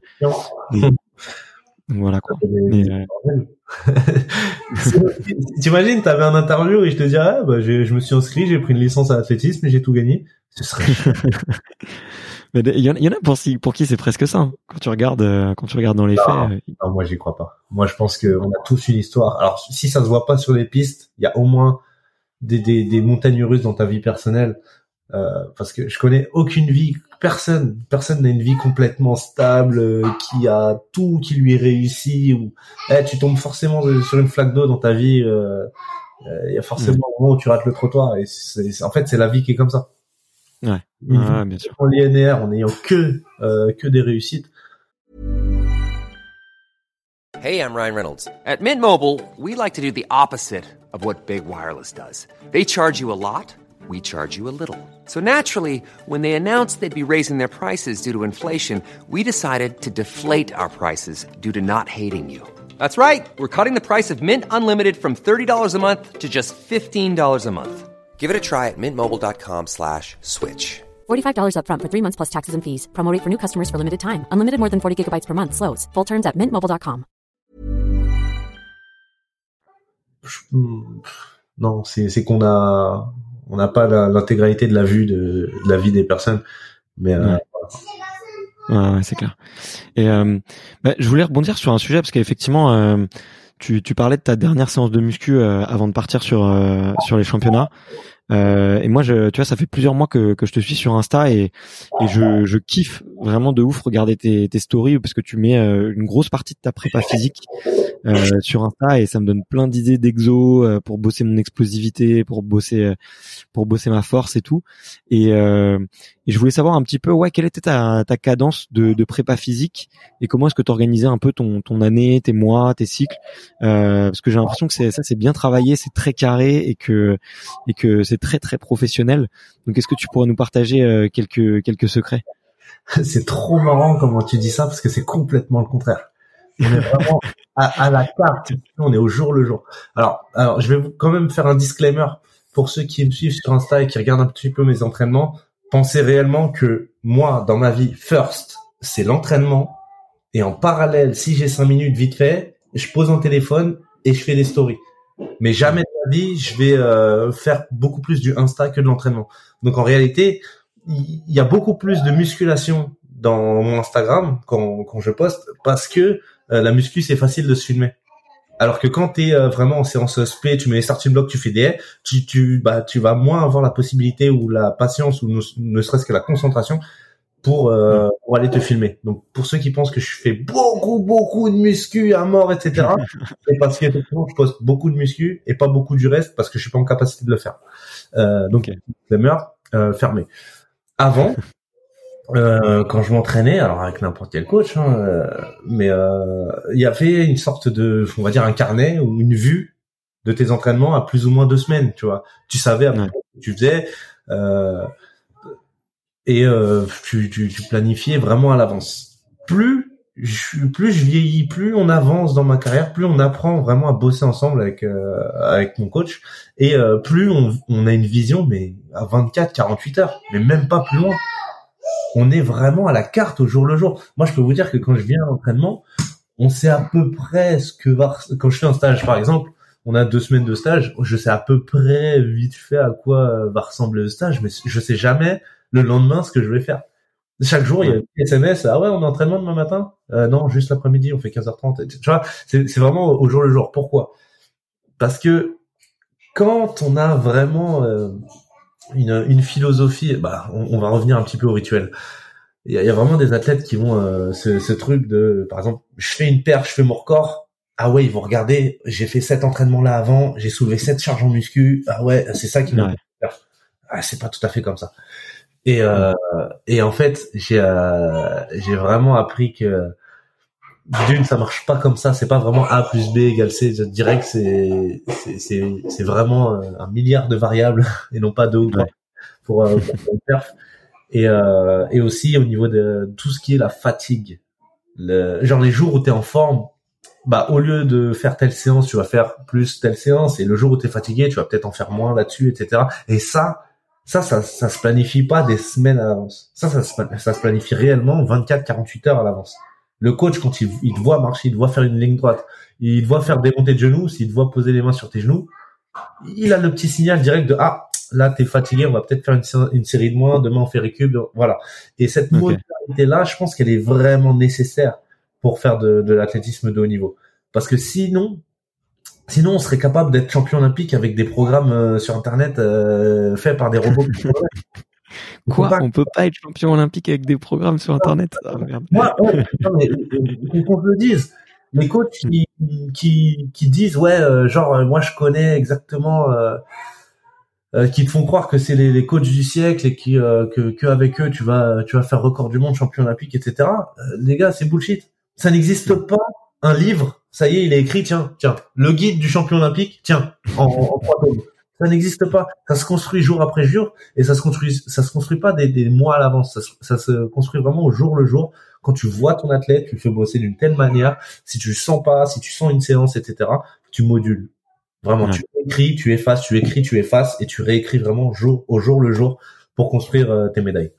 voilà quoi. <laughs> Mais, euh... <laughs> T'imagines, t'avais un interview et je te dirais, ah, bah, je me suis inscrit, j'ai pris une licence à l'athlétisme et j'ai tout gagné. Ce serait <laughs> Mais il y, en a pour, pour qui c'est presque ça. Hein. Quand tu regardes, euh, quand tu regardes dans les faits. Euh, non, moi j'y crois pas. Moi je pense qu'on a tous une histoire. Alors si ça se voit pas sur les pistes, il y a au moins des, des, des montagnes russes dans ta vie personnelle. Euh, parce que je connais aucune vie, personne, personne n'a une vie complètement stable, euh, qui a tout qui lui réussit. Ou eh, tu tombes forcément sur une flaque d'eau dans ta vie. Il y a forcément un moment où tu rates le trottoir. Et en fait, c'est la vie qui est comme ça. Ouais, ouais bien sûr. En linéaire, en n'ayant que, euh, que des réussites. Hey, I'm Ryan Reynolds. At Mint Mobile, we like to do the opposite of what Big Wireless does. They charge you a lot, we charge you a little. So naturally, when they announced they'd be raising their prices due to inflation, we decided to deflate our prices due to not hating you. That's right. We're cutting the price of Mint Unlimited from $30 a month to just $15 a month. Give it a try at mintmobile.com slash switch. $45 upfront for three months plus taxes and fees. Promo for new customers for limited time. Unlimited more than 40 gigabytes per month. Slows. Full terms at mintmobile.com. non, c'est c'est qu'on a on n'a pas l'intégralité de la vue de, la vie des personnes, mais euh, ouais. c'est clair. Et euh, bah, je voulais rebondir sur un sujet parce qu'effectivement, euh, tu, parlais de ta dernière séance de muscu euh, avant de partir sur sur les championnats. Euh, et moi, je, tu vois, ça fait plusieurs mois que, que je te suis sur Insta et, et je, je kiffe vraiment de ouf regarder tes, tes stories parce que tu mets euh, une grosse partie de ta prépa physique euh, sur Insta et ça me donne plein d'idées d'exo euh, pour bosser mon explosivité, pour bosser euh, pour bosser ma force et tout. Et, euh, et je voulais savoir un petit peu, ouais, quelle était ta, ta cadence de, de prépa physique et comment est-ce que tu organisais un peu ton, ton année, tes mois, tes cycles, parce que j'ai l'impression que ça, c'est bien travaillé, c'est très carré et que et que c'est très très professionnel. Donc, est-ce que tu pourrais nous partager quelques quelques secrets? <laughs> C'est trop marrant comment tu dis ça parce que c'est complètement le contraire. On est vraiment à, la carte. On est au jour le jour. Alors, alors, je vais quand même faire un disclaimer pour ceux qui me suivent sur Insta et qui regardent un petit peu mes entraînements. Pensez réellement que moi, dans ma vie, first, c'est l'entraînement. Et en parallèle, si j'ai cinq minutes vite fait, je pose un téléphone et je fais des stories. Mais jamais je vais euh, faire beaucoup plus du Insta que de l'entraînement. Donc en réalité, il y a beaucoup plus de musculation dans mon Instagram quand, quand je poste parce que euh, la muscu c'est facile de se filmer. Alors que quand tu es euh, vraiment en séance SP, tu mets les starting blocks, tu fais des haies, tu, tu, bah, tu vas moins avoir la possibilité ou la patience ou ne, serait-ce que la concentration pour, euh, pour aller te filmer. Donc pour ceux qui pensent que je fais beaucoup beaucoup de muscu à mort, etc. <laughs> c'est parce qu'effectivement je poste beaucoup de muscu et pas beaucoup du reste parce que je suis pas en capacité de le faire. Euh, donc okay. euh, fermé. Avant, <laughs> euh, quand je m'entraînais, alors avec n'importe quel coach, hein, euh, mais euh, il y avait une sorte de, on va dire un carnet ou une vue de tes entraînements à plus ou moins deux semaines, tu vois. Tu savais à peu près ce que tu faisais et tu, tu, tu, planifiais vraiment à l'avance. Plus je, plus je vieillis, plus on avance dans ma carrière, plus on apprend vraiment à bosser ensemble avec avec mon coach et plus on, on a une vision mais à 24, 48 heures, mais même pas plus loin on est vraiment à la carte au jour le jour. Moi, je peux vous dire que quand je viens à l'entraînement, on sait à peu près ce que va, quand je fais un stage, par exemple, on a deux semaines de stage, je sais à peu près vite fait à quoi va ressembler le stage, mais je sais jamais le lendemain ce que je vais faire. Chaque jour, il y a des SMS, ah ouais, on a entraînement demain matin? Euh, non, juste l'après-midi, on fait 15h30. Tu vois, c'est vraiment au jour le jour. Pourquoi? Parce que quand on a vraiment euh, une, une philosophie. Bah, on, va revenir un petit peu au rituel. Il y a, vraiment des athlètes qui vont euh, ce, ce, truc de, par exemple, je fais une paire, je fais mon record. Ah ouais, ils vont regarder. J'ai fait sept entraînements là avant. J'ai soulevé sept charges en muscu. Ah ouais, c'est ça qui m'a. Ah, c'est pas tout à fait comme ça. Et euh, et en fait, j'ai euh, j'ai vraiment appris que d'une ça marche pas comme ça c'est pas vraiment a plus b égale c. Je dirais que c'est c'est c'est vraiment euh, un milliard de variables <laughs> et non pas deux ou trois pour, euh, pour perf et euh, et aussi au niveau de tout ce qui est la fatigue le, genre les jours où tu es en forme bah au lieu de faire telle séance tu vas faire plus telle séance. Et le jour où tu es fatigué tu vas peut-être en faire moins là-dessus etc et ça ça, ça, ça se planifie pas des semaines à l'avance. Ça, ça, ça se planifie réellement 24, 48 heures à l'avance. Le coach, quand il, il te voit marcher, il te voit faire une ligne droite, il te voit faire des montées de genoux, s'il te voit poser les mains sur tes genoux, il a le petit signal direct de ah là t'es fatigué, on va peut-être faire une, série de moins, demain on fait récup, voilà. Et cette okay. là, je pense qu'elle est vraiment nécessaire pour faire de, de l'athlétisme de haut niveau, parce que sinon, sinon on serait capable d'être champion olympique avec des programmes euh, sur internet euh, faits par des robots. <laughs> Quoi On peut pas être champion olympique avec des programmes sur Internet? Ah, Moi, ouais, qu'on le dise. Les coachs qui, qui, qui disent ouais, euh, genre euh, moi je connais exactement, euh, euh, qui te font croire que c'est les, les, coachs du siècle et qui que, que avec eux tu vas tu vas faire record du monde, champion olympique, etc. les gars, c'est bullshit. Ça n'existe pas un livre. Ça y est, il est écrit. Tiens, tiens, le guide du champion olympique. Tiens, en, en trois tomes. Ça n'existe pas. Ça se construit jour après jour et ça se construit, ça se construit pas des, des mois à l'avance. Ça, ça, se construit vraiment au jour le jour. Quand tu vois ton athlète, tu le fais bosser d'une telle manière. Si tu le sens pas, si tu sens une séance, etc., tu modules. Vraiment, tu écris, tu effaces, tu écris, tu effaces et tu réécris vraiment jour au jour le jour pour construire euh, tes médailles.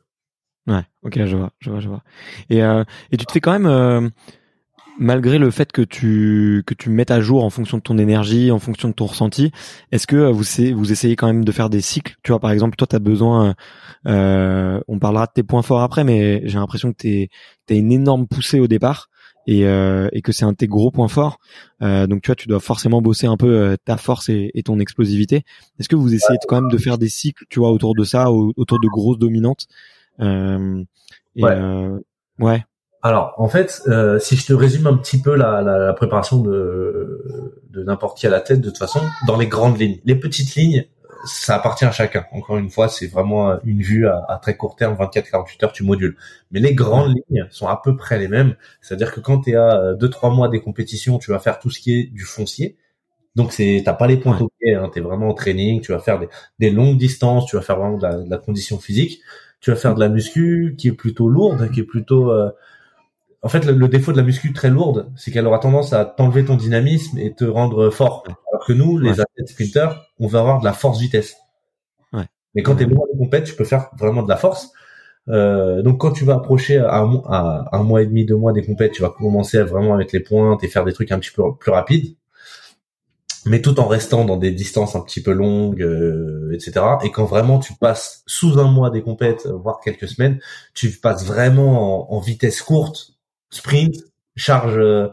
Ouais, ok, je vois, je vois, je vois. Et, euh, et tu te fais quand même, euh, malgré le fait que tu que tu mettes à jour en fonction de ton énergie, en fonction de ton ressenti, est-ce que vous vous essayez quand même de faire des cycles? Tu vois, par exemple, toi, tu as besoin. Euh, on parlera de tes points forts après, mais j'ai l'impression que tu as une énorme poussée au départ et, euh, et que c'est un de tes gros points forts. Euh, donc tu vois, tu dois forcément bosser un peu euh, ta force et, et, ton explosivité. Est-ce que vous essayez quand même de faire des cycles, tu vois, autour de ça, autour de grosses dominantes? Euh, et, ouais. Euh, ouais. Alors, en fait, euh, si je te résume un petit peu la, la, la préparation de, de n'importe qui à la tête, de toute façon, dans les grandes lignes, les petites lignes, ça appartient à chacun. Encore une fois, c'est vraiment une vue à, très court terme, 24-48 heures, tu modules. Mais les grandes lignes sont à peu près les mêmes. C'est-à-dire que quand tu es à 2-3 mois des compétitions, tu vas faire tout ce qui est du foncier. Donc c'est t'as pas les points au pied, hein, tu es vraiment en training, tu vas faire des, des, longues distances, tu vas faire vraiment de la, de la, condition physique, tu vas faire de la muscu qui est plutôt lourde, qui est plutôt euh, en fait, le, défaut de la muscu très lourde, c'est qu'elle aura tendance à t'enlever ton dynamisme et te rendre fort. Alors que nous, les athlètes sprinters, on va avoir de la force-vitesse. Ouais. Mais quand tu es loin des compètes, tu peux faire vraiment de la force. Euh, donc quand tu vas approcher à un, à un, mois et demi, deux mois des compètes, tu vas commencer à vraiment avec les pointes et faire des trucs un petit peu plus rapides, mais tout en restant dans des distances un petit peu longues, euh, etc. Et quand vraiment tu passes sous un mois des compètes, voire quelques semaines, tu passes vraiment en vitesse courte sprint, charge euh,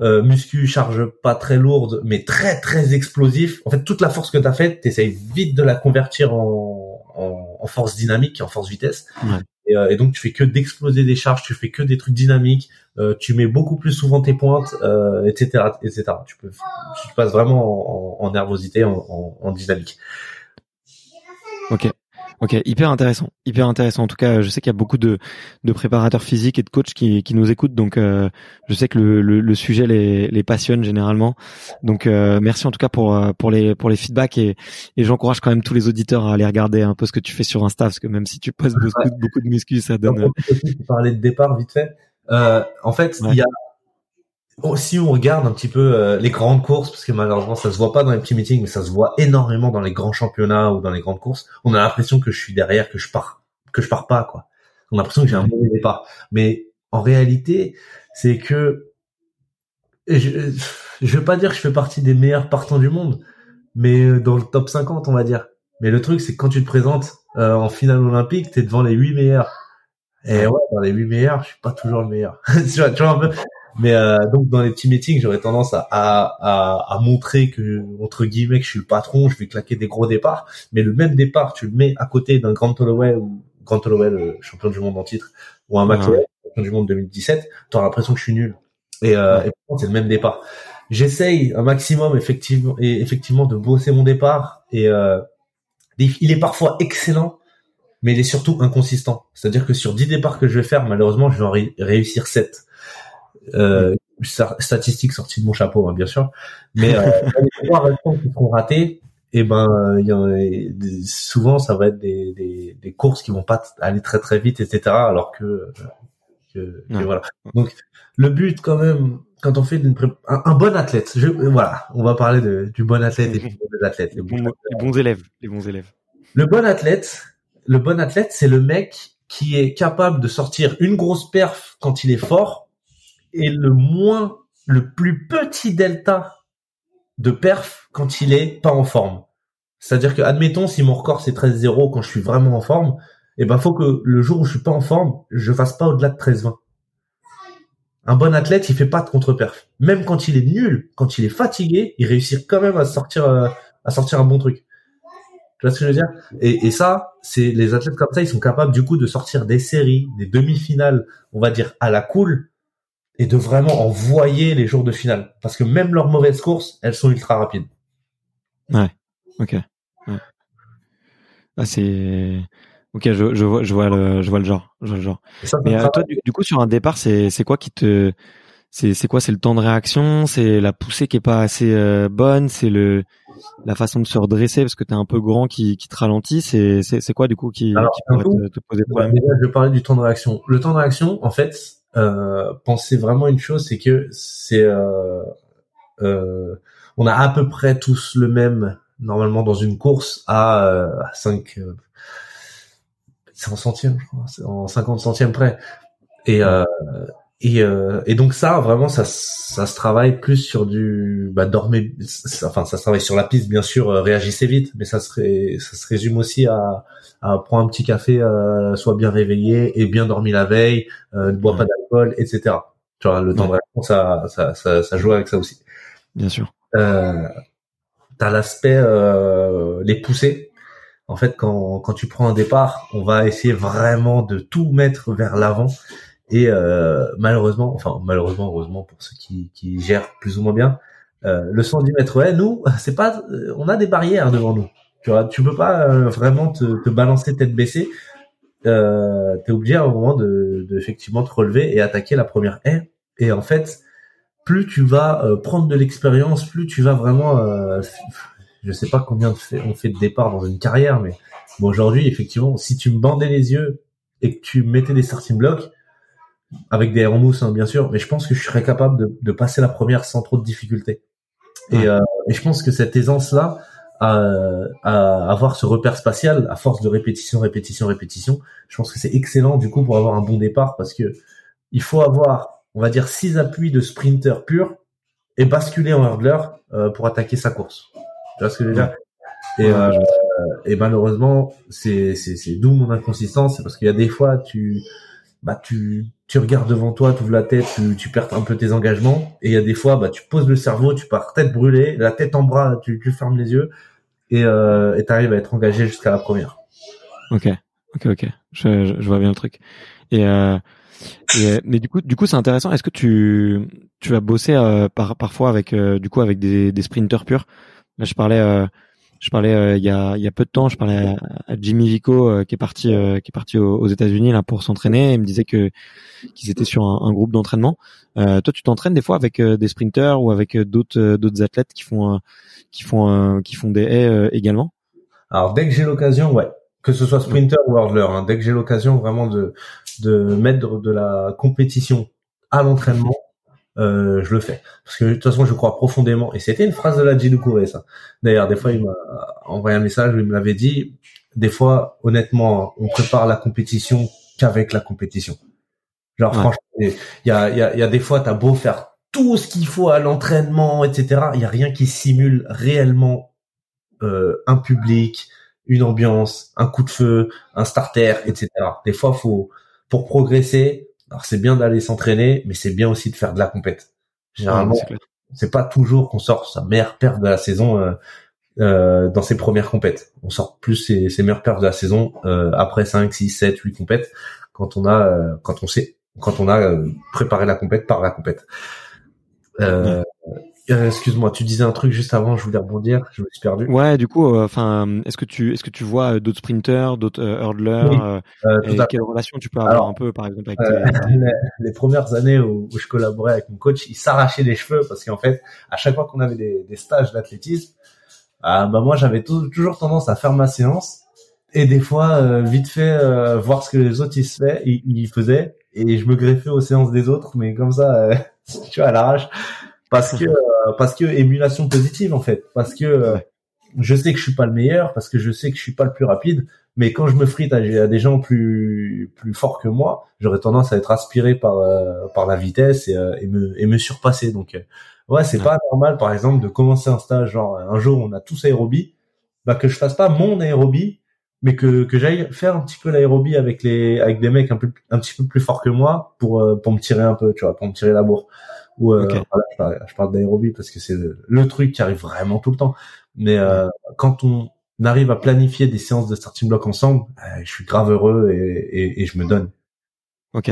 euh, muscu, charge pas très lourde, mais très très explosif. En fait, toute la force que tu as faite, tu vite de la convertir en, en, en force dynamique, en force vitesse. Et, euh, et, donc tu fais que d'exploser des charges, tu fais que des trucs dynamiques, euh, tu mets beaucoup plus souvent tes pointes, etc., etc. Tu peux, tu passes vraiment en, en nervosité, en, en dynamique. Ok. Ok, hyper intéressant, hyper intéressant. En tout cas, je sais qu'il y a beaucoup de, de préparateurs physiques et de coachs qui, qui nous écoutent, donc euh, je sais que le, le, le, sujet les, les passionne généralement. Donc euh, merci en tout cas pour euh, pour les pour les feedbacks et, et j'encourage quand même tous les auditeurs à aller regarder un peu ce que tu fais sur Insta, parce que même si tu poses beaucoup, beaucoup de muscu, ça donne. Parlais de départ vite fait. en fait, il y a si on regarde un petit peu euh, les grandes courses, parce que malheureusement ça se voit pas dans les petits meetings, mais ça se voit énormément dans les grands championnats ou dans les grandes courses, on a l'impression que je suis derrière, que je pars, que je pars pas quoi. On a l'impression que j'ai un mauvais départ. Mais en réalité, c'est que je, je veux pas dire que je fais partie des meilleurs partants du monde, mais euh, dans le top 50 on va dire. Mais le truc c'est que quand tu te présentes euh, en finale olympique, t'es devant les 8 meilleurs. Et ouais, dans les 8 meilleurs, je suis pas toujours le meilleur. <laughs> tu vois, tu vois un peu. Mais euh, donc dans les petits meetings, j'aurais tendance à, à, à, montrer que entre guillemets que je suis le patron, je vais claquer des gros départs. Mais le même départ, tu le mets à côté d'un Grand Holloway ou Grand Holloway, le champion du monde en titre, ou un McLaren, champion du monde 2017, tu auras l'impression que je suis nul. Et, euh, et c'est le même départ. J'essaye un maximum effectivement et effectivement de bosser mon départ et euh, il est parfois excellent mais il est surtout inconsistant. C'est-à-dire que sur 10 départs que je vais faire, malheureusement, je vais en réussir 7 euh, statistiques sorties de mon chapeau, hein, bien sûr. Mais euh, <laughs> les trois restants qui seront ratés, et eh ben, y en a, souvent ça va être des, des, des, courses qui vont pas aller très très vite, etc. Alors que, que, voilà. Donc le but quand même, quand on fait une un, bon athlète, je, voilà, on va parler de, du bon athlète et des <laughs> athlètes, les, bons, les bons élèves, les bons élèves. Le bon athlète, le bon athlète, c'est le mec qui est capable de sortir une grosse perf quand il est fort et le moins, le plus petit delta de perf quand il est pas en forme. C'est-à-dire que, admettons, si mon record c'est 13-0 quand je suis vraiment en forme, eh ben, faut que le jour où je suis pas en forme, je fasse pas au-delà de 13-20. Un bon athlète, il fait pas de contre-perf. Même quand il est nul, quand il est fatigué, il réussit quand même à sortir, euh, à sortir un bon truc. Tu vois ce que je veux dire? Et, et, ça, c'est les athlètes comme ça, ils sont capables du coup de sortir des séries, des demi-finales, on va dire à la cool, et de vraiment envoyer les jours de finale. Parce que même leurs mauvaises courses, elles sont ultra rapides. Ouais. Ok. Ouais. Ah, c'est. Ok, je, je, vois, je vois le, je vois le genre, je vois le genre. Mais euh, toi, du, coup, sur un départ, c'est, quoi qui te, c'est, quoi, c'est le temps de réaction, c'est la poussée qui est pas assez euh, bonne, c'est le, la façon de se redresser parce que t'es un peu grand qui, qui te ralentit, c'est, quoi du coup qui, qui pourrait te, te, poser problème? Je vais parler du temps de réaction. Le temps de réaction, en fait, pensez vraiment une chose, c'est que c'est euh, euh, on a à peu près tous le même normalement dans une course à, euh, à 5 c'est en centième je crois en 50 centièmes près. Et et, euh, et donc ça, vraiment, ça, ça se travaille plus sur du, bah, dormez, enfin, ça se travaille sur la piste, bien sûr, euh, réagissez vite, mais ça se, ça se résume aussi à, à prendre un petit café, euh, soit bien réveillé et bien dormi la veille, euh, ne bois pas d'alcool, etc. Tu vois, le temps de réaction, ça, ça, ça, ça, joue avec ça aussi. Bien sûr. Euh, T'as l'aspect euh, les pousser. En fait, quand, quand tu prends un départ, on va essayer vraiment de tout mettre vers l'avant et euh, malheureusement, enfin malheureusement, heureusement pour ceux qui, qui gèrent plus ou moins bien, euh, le 110 mètres ouais, nous, <laughs> c'est pas, euh, on a des barrières devant nous. Tu vois, tu peux pas euh, vraiment te, te, balancer tête baissée. Euh, T'es obligé à un moment de, de, effectivement te relever et attaquer la première haie. Et en fait, plus tu vas euh, prendre de l'expérience, plus tu vas vraiment, je sais pas combien on fait de départ dans une carrière, mais bon, aujourd'hui, effectivement, si tu me bandais les yeux et que tu mettais des starting blocks, avec des en mousse hein, bien sûr, mais je pense que je serais capable de, de passer la première sans trop de difficultés. Et, euh, et je pense que cette aisance-là, à, à, avoir ce repère spatial, à force de répétition, répétition, répétition, je pense que c'est excellent du coup pour avoir un bon départ parce que il faut avoir, on va dire, six appuis de sprinter pur et basculer en hurdler euh, pour attaquer sa course. Tu vois ce que je veux dire? Et, euh, et malheureusement, c'est c'est d'où mon inconsistance, c'est parce qu'il y a des fois tu bah tu tu regardes devant toi, tu ouvres la tête, tu, perds un peu tes engagements. Et il y a des fois, bah, tu poses le cerveau, tu pars tête brûlée, la tête en bras, tu, fermes les yeux et euh, tu arrives à être engagé jusqu'à la première. Ok, ok, ok. Je, je, vois bien le truc. Euh, et mais du coup, du coup, c'est intéressant. Est-ce que tu tu vas bosser euh, par, parfois avec euh, du coup avec des, des sprinters purs? Là, je parlais je parlais euh, il y a il y a peu de temps, je parlais à, Jimmy Vico euh, qui est parti euh, qui est parti aux, États-Unis là pour s'entraîner. Il me disait que qu'ils étaient sur un, groupe d'entraînement. toi, tu t'entraînes des fois avec des sprinters ou avec d'autres d'autres athlètes qui font qui font qui font des haies également? Alors dès que j'ai l'occasion, ouais, que ce soit sprinter ou hurdler, hein, dès que j'ai l'occasion vraiment de de mettre de la compétition à l'entraînement, euh, je le fais. Parce que de toute façon, je crois profondément. Et c'était une phrase de la Kouré, ça. D'ailleurs, des fois, il m'a envoyé un message où il me l'avait dit. Des fois, honnêtement, on prépare la compétition qu'avec la compétition. Genre, franchement, il y a, y, a, y a des fois, t'as beau faire tout ce qu'il faut à l'entraînement, etc. Il y a rien qui simule réellement euh, un public, une ambiance, un coup de feu, un starter, etc. Des fois, faut pour progresser, alors c'est bien d'aller s'entraîner, mais c'est bien aussi de faire de la compète. Généralement, c'est pas toujours qu'on sort sa meilleure perte de la saison euh, euh, dans ses premières compètes. On sort plus ses, ses meilleures pertes de la saison euh, après 5, 6, 7, 8 compètes quand on a euh, quand on sait quand on a euh, préparé la compète par la compète. Euh, euh, excuse-moi, tu disais un truc juste avant, je voulais rebondir, je me suis perdu. Ouais, du coup, euh, enfin, est-ce que tu est-ce que tu vois euh, d'autres sprinters, d'autres hurdlers et quelle relation tu peux avoir un peu, par exemple, avec <laughs> les, premières années où, je collaborais avec mon coach, il s'arrachait les cheveux parce qu'en fait, à chaque fois qu'on avait des, des stages d'athlétisme, bah moi j'avais toujours tendance à faire ma séance et des fois vite fait voir ce que les autres ils se fait, ils, ils faisaient et je me greffais aux séances des autres, mais comme ça, <laughs> tu vois, à l'arrache parce <laughs> que euh, parce que émulation positive en fait. Parce que euh, je sais que je suis pas le meilleur parce que je sais que je suis pas le plus rapide mais quand je me frite à, des gens plus plus forts que moi j'aurais tendance à être aspiré par euh, par la vitesse et, et, me et me surpasser. Donc ouais c'est pas normal par exemple de commencer un stage genre un jour on a tous aérobie bah que je fasse pas mon aérobie mais que que j'aille faire un petit peu l'aérobie avec les avec des mecs un peu un petit peu plus forts que moi pour pour me tirer un peu tu vois pour me tirer la bourre ou euh, je parle, d'aérobie parce que c'est le, truc qui arrive vraiment tout le temps. Mais euh, quand on arrive à planifier des séances de starting block ensemble, euh, je suis grave heureux et, et, et je me donne. Ok.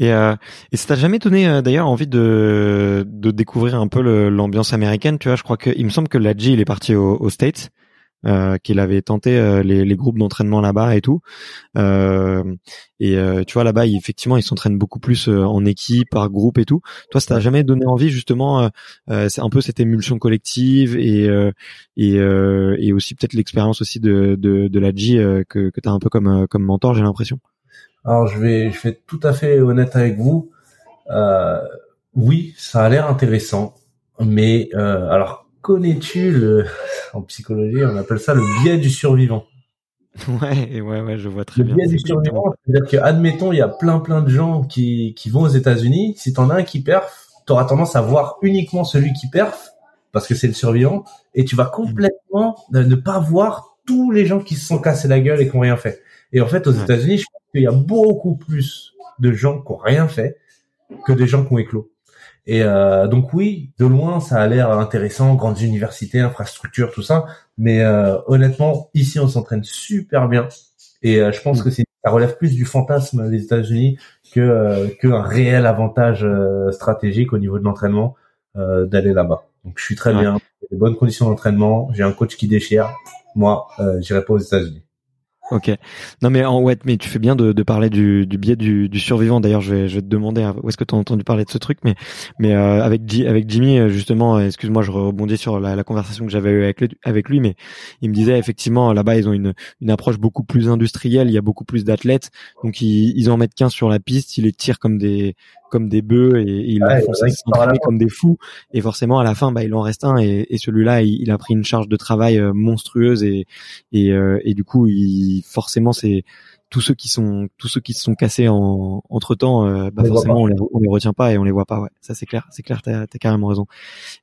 Et, euh, et ça t'a jamais donné euh, d'ailleurs envie de, de découvrir un peu l'ambiance américaine Tu vois, je crois que il me semble que Ladji il est parti aux States euh, qu'il avait tenté euh, les, les, groupes d'entraînement là-bas et tout. Euh, et euh, tu vois là-bas, effectivement, ils s'entraînent beaucoup plus en équipe, par groupe et tout. Toi, ça t'a jamais donné envie justement C'est un peu cette émulsion collective et et, et aussi peut-être l'expérience aussi de de, de la G que que t'as un peu comme comme mentor, j'ai l'impression. Alors je vais je vais être tout à fait honnête avec vous. oui, ça a l'air intéressant, mais alors connais-tu le, en psychologie, on appelle ça le biais du survivant? Ouais, ouais, ouais, je vois très le bien. biais du survivant, c'est-à-dire que, admettons, il y a plein, plein de gens qui, qui vont aux États-Unis. Si t'en as un qui perf, t'auras tendance à voir uniquement celui qui perf, parce que c'est le survivant, et tu vas complètement ne pas voir tous les gens qui se sont cassés la gueule et qui ont rien fait. Et en fait, aux Ouais. États-Unis, je pense qu'il y a beaucoup plus de gens qui ont rien fait que des gens qui ont éclos. Et euh, donc oui, de loin, ça a l'air intéressant, grandes universités, infrastructures, tout ça. Mais euh, honnêtement, ici, on s'entraîne super bien. Et euh, je pense Mm. que c'est ça relève plus du fantasme des États-Unis que euh, qu'un réel avantage euh, stratégique au niveau de l'entraînement euh, d'aller là-bas. Donc je suis très Ouais. bien, j'ai des bonnes conditions d'entraînement, j'ai un coach qui déchire. Moi, euh, j'irai pas aux États-Unis. Ok. Non mais en ouais, mais tu fais bien de, de parler du, du biais du, du survivant. D'ailleurs, je vais, je vais te demander euh, où est-ce que tu as entendu parler de ce truc, mais mais euh, avec Ji- avec Jimmy euh, justement, euh, excuse-moi, je rebondis sur la, la conversation que j'avais eue avec lui, avec lui, mais il me disait effectivement là-bas ils ont une une approche beaucoup plus industrielle. Il y a beaucoup plus d'athlètes, donc ils, ils en mettent 15 sur la piste, ils les tirent comme des comme des bœufs et, et ils Ouais, font s'entraîner comme des fous. Et forcément à la fin, bah il en reste un et, et celui-là il, il a pris une charge de travail euh, monstrueuse et et, euh, et du coup il forcément c'est tous ceux qui sont tous ceux qui se sont cassés en entre temps bah On les voit forcément on les, on les retient pas et on les voit pas ouais. Ça c'est clair. C'est clair t'as as carrément raison.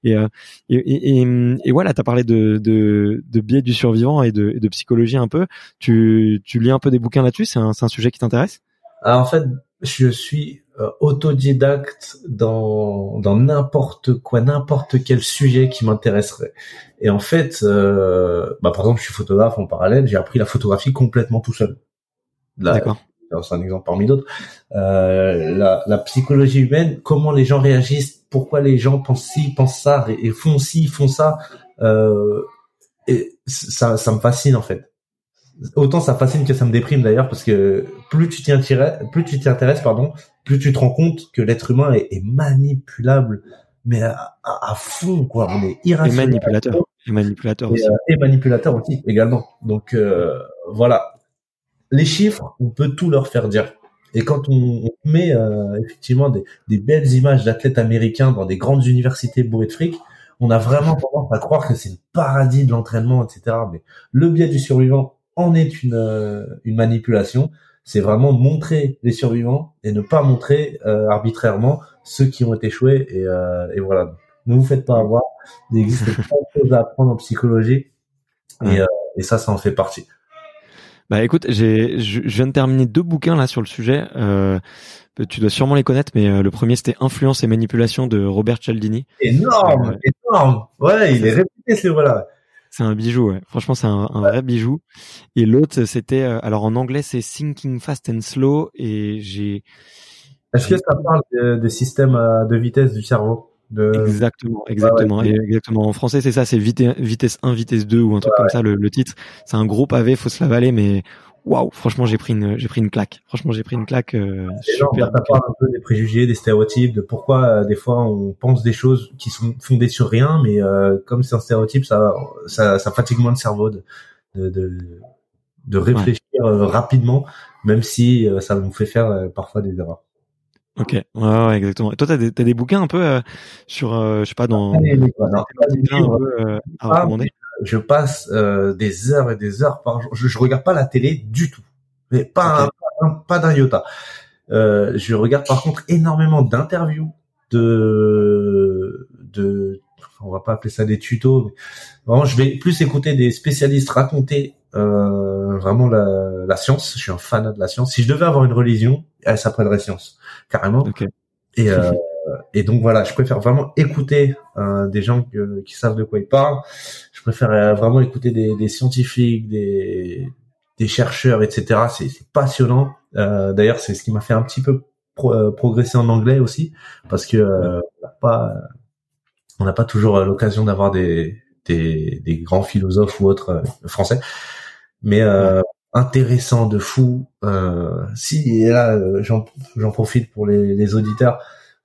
Et euh, et, et, et, et voilà t'as parlé de, de de biais du survivant et de, de psychologie un peu. Tu tu lis un peu des bouquins là-dessus? C'est un c'est un sujet qui t'intéresse? Alors, en fait, je suis euh, autodidacte dans dans n'importe quoi, n'importe quel sujet qui m'intéresserait. Et en fait, euh, bah, par exemple, je suis photographe en parallèle, j'ai appris la photographie complètement tout seul. D'accord c'est un exemple parmi d'autres. Euh, la, la psychologie humaine, comment les gens réagissent, pourquoi les gens pensent ci, pensent ça, et, et font ci, font ça. Euh, et ça, ça me fascine en fait. Autant ça fascine que ça me déprime d'ailleurs parce que plus tu t'y intéresses, plus tu t'y intéresses, pardon, plus tu te rends compte que l'être humain est, est manipulable, mais à, à, à fond quoi. On est et irrationnel manipulateur et manipulateur et, aussi euh, et manipulateur aussi également. Donc euh, voilà, les chiffres, on peut tout leur faire dire. Et quand on, on met euh, effectivement des, des belles images d'athlètes américains dans des grandes universités bourrées de fric, on a vraiment tendance à croire que c'est le paradis de l'entraînement, etc. Mais le biais du survivant en est une, euh, une manipulation. C'est vraiment montrer les survivants et ne pas montrer euh, arbitrairement ceux qui ont échoué. Et, euh, et voilà. Ne vous faites pas avoir. Il existe <laughs> plein de choses à apprendre en psychologie. Et, ça, ça en fait partie. Bah écoute, j'ai, je, viens de terminer deux bouquins là sur le sujet. Euh, tu dois sûrement les connaître, mais le premier c'était Influence et manipulation de Robert Cialdini. Énorme, énorme. Ouais, il est réputé ce livre-là. C'est un bijou, ouais. Franchement, c'est un, un vrai bijou. Et l'autre, c'était, euh, alors en anglais, c'est Thinking Fast and Slow. Et j'ai Est-ce que ça parle de- des systèmes euh, de vitesse du cerveau? De... exactement, exactement, et exactement. En français, c'est ça, c'est vitesse, vitesse 1, vitesse 2 ou un truc comme ça. Le, le titre, c'est un gros pavé, faut se l'avaler, mais waouh, franchement, j'ai pris une, j'ai pris une claque. Franchement, j'ai pris une claque. euh, super. parle un peu des préjugés, des stéréotypes, de pourquoi euh, des fois on pense des choses qui sont fondées sur rien, mais euh, comme c'est un stéréotype, ça, ça, ça fatigue moins le cerveau de, de, de, de réfléchir euh, rapidement, même si ça nous fait faire parfois des erreurs. Ok, ouais, ouais, exactement. Et toi, t'as des, t'as des bouquins un peu sur, je sais pas, dans Allez, les des bouquins un peu à Ah, recommander? Je passe euh, des heures et des heures par jour. Je, je regarde pas la télé du tout, mais pas un, pas, un- pas d'un iota. Euh, je regarde par contre énormément d'interviews de de on va pas appeler ça des tutos mais vraiment je vais plus écouter des spécialistes raconter euh, vraiment la, la science je suis un fan de la science si je devais avoir une religion elle s'appellerait science carrément Ok. et euh, <laughs> et donc voilà je préfère vraiment écouter euh, des gens que- qui savent de quoi ils parlent. Je préfère euh, vraiment écouter des, des scientifiques des des chercheurs etc c'est passionnant. Euh, d'ailleurs c'est ce qui m'a fait un petit peu pro- euh, progresser en anglais aussi parce que euh, on n'a pas on n'a pas toujours euh, l'occasion d'avoir des, des des grands philosophes ou autres euh, français. Mais euh, intéressant de fou. Euh, si et là euh, j'en j'en profite pour les, les auditeurs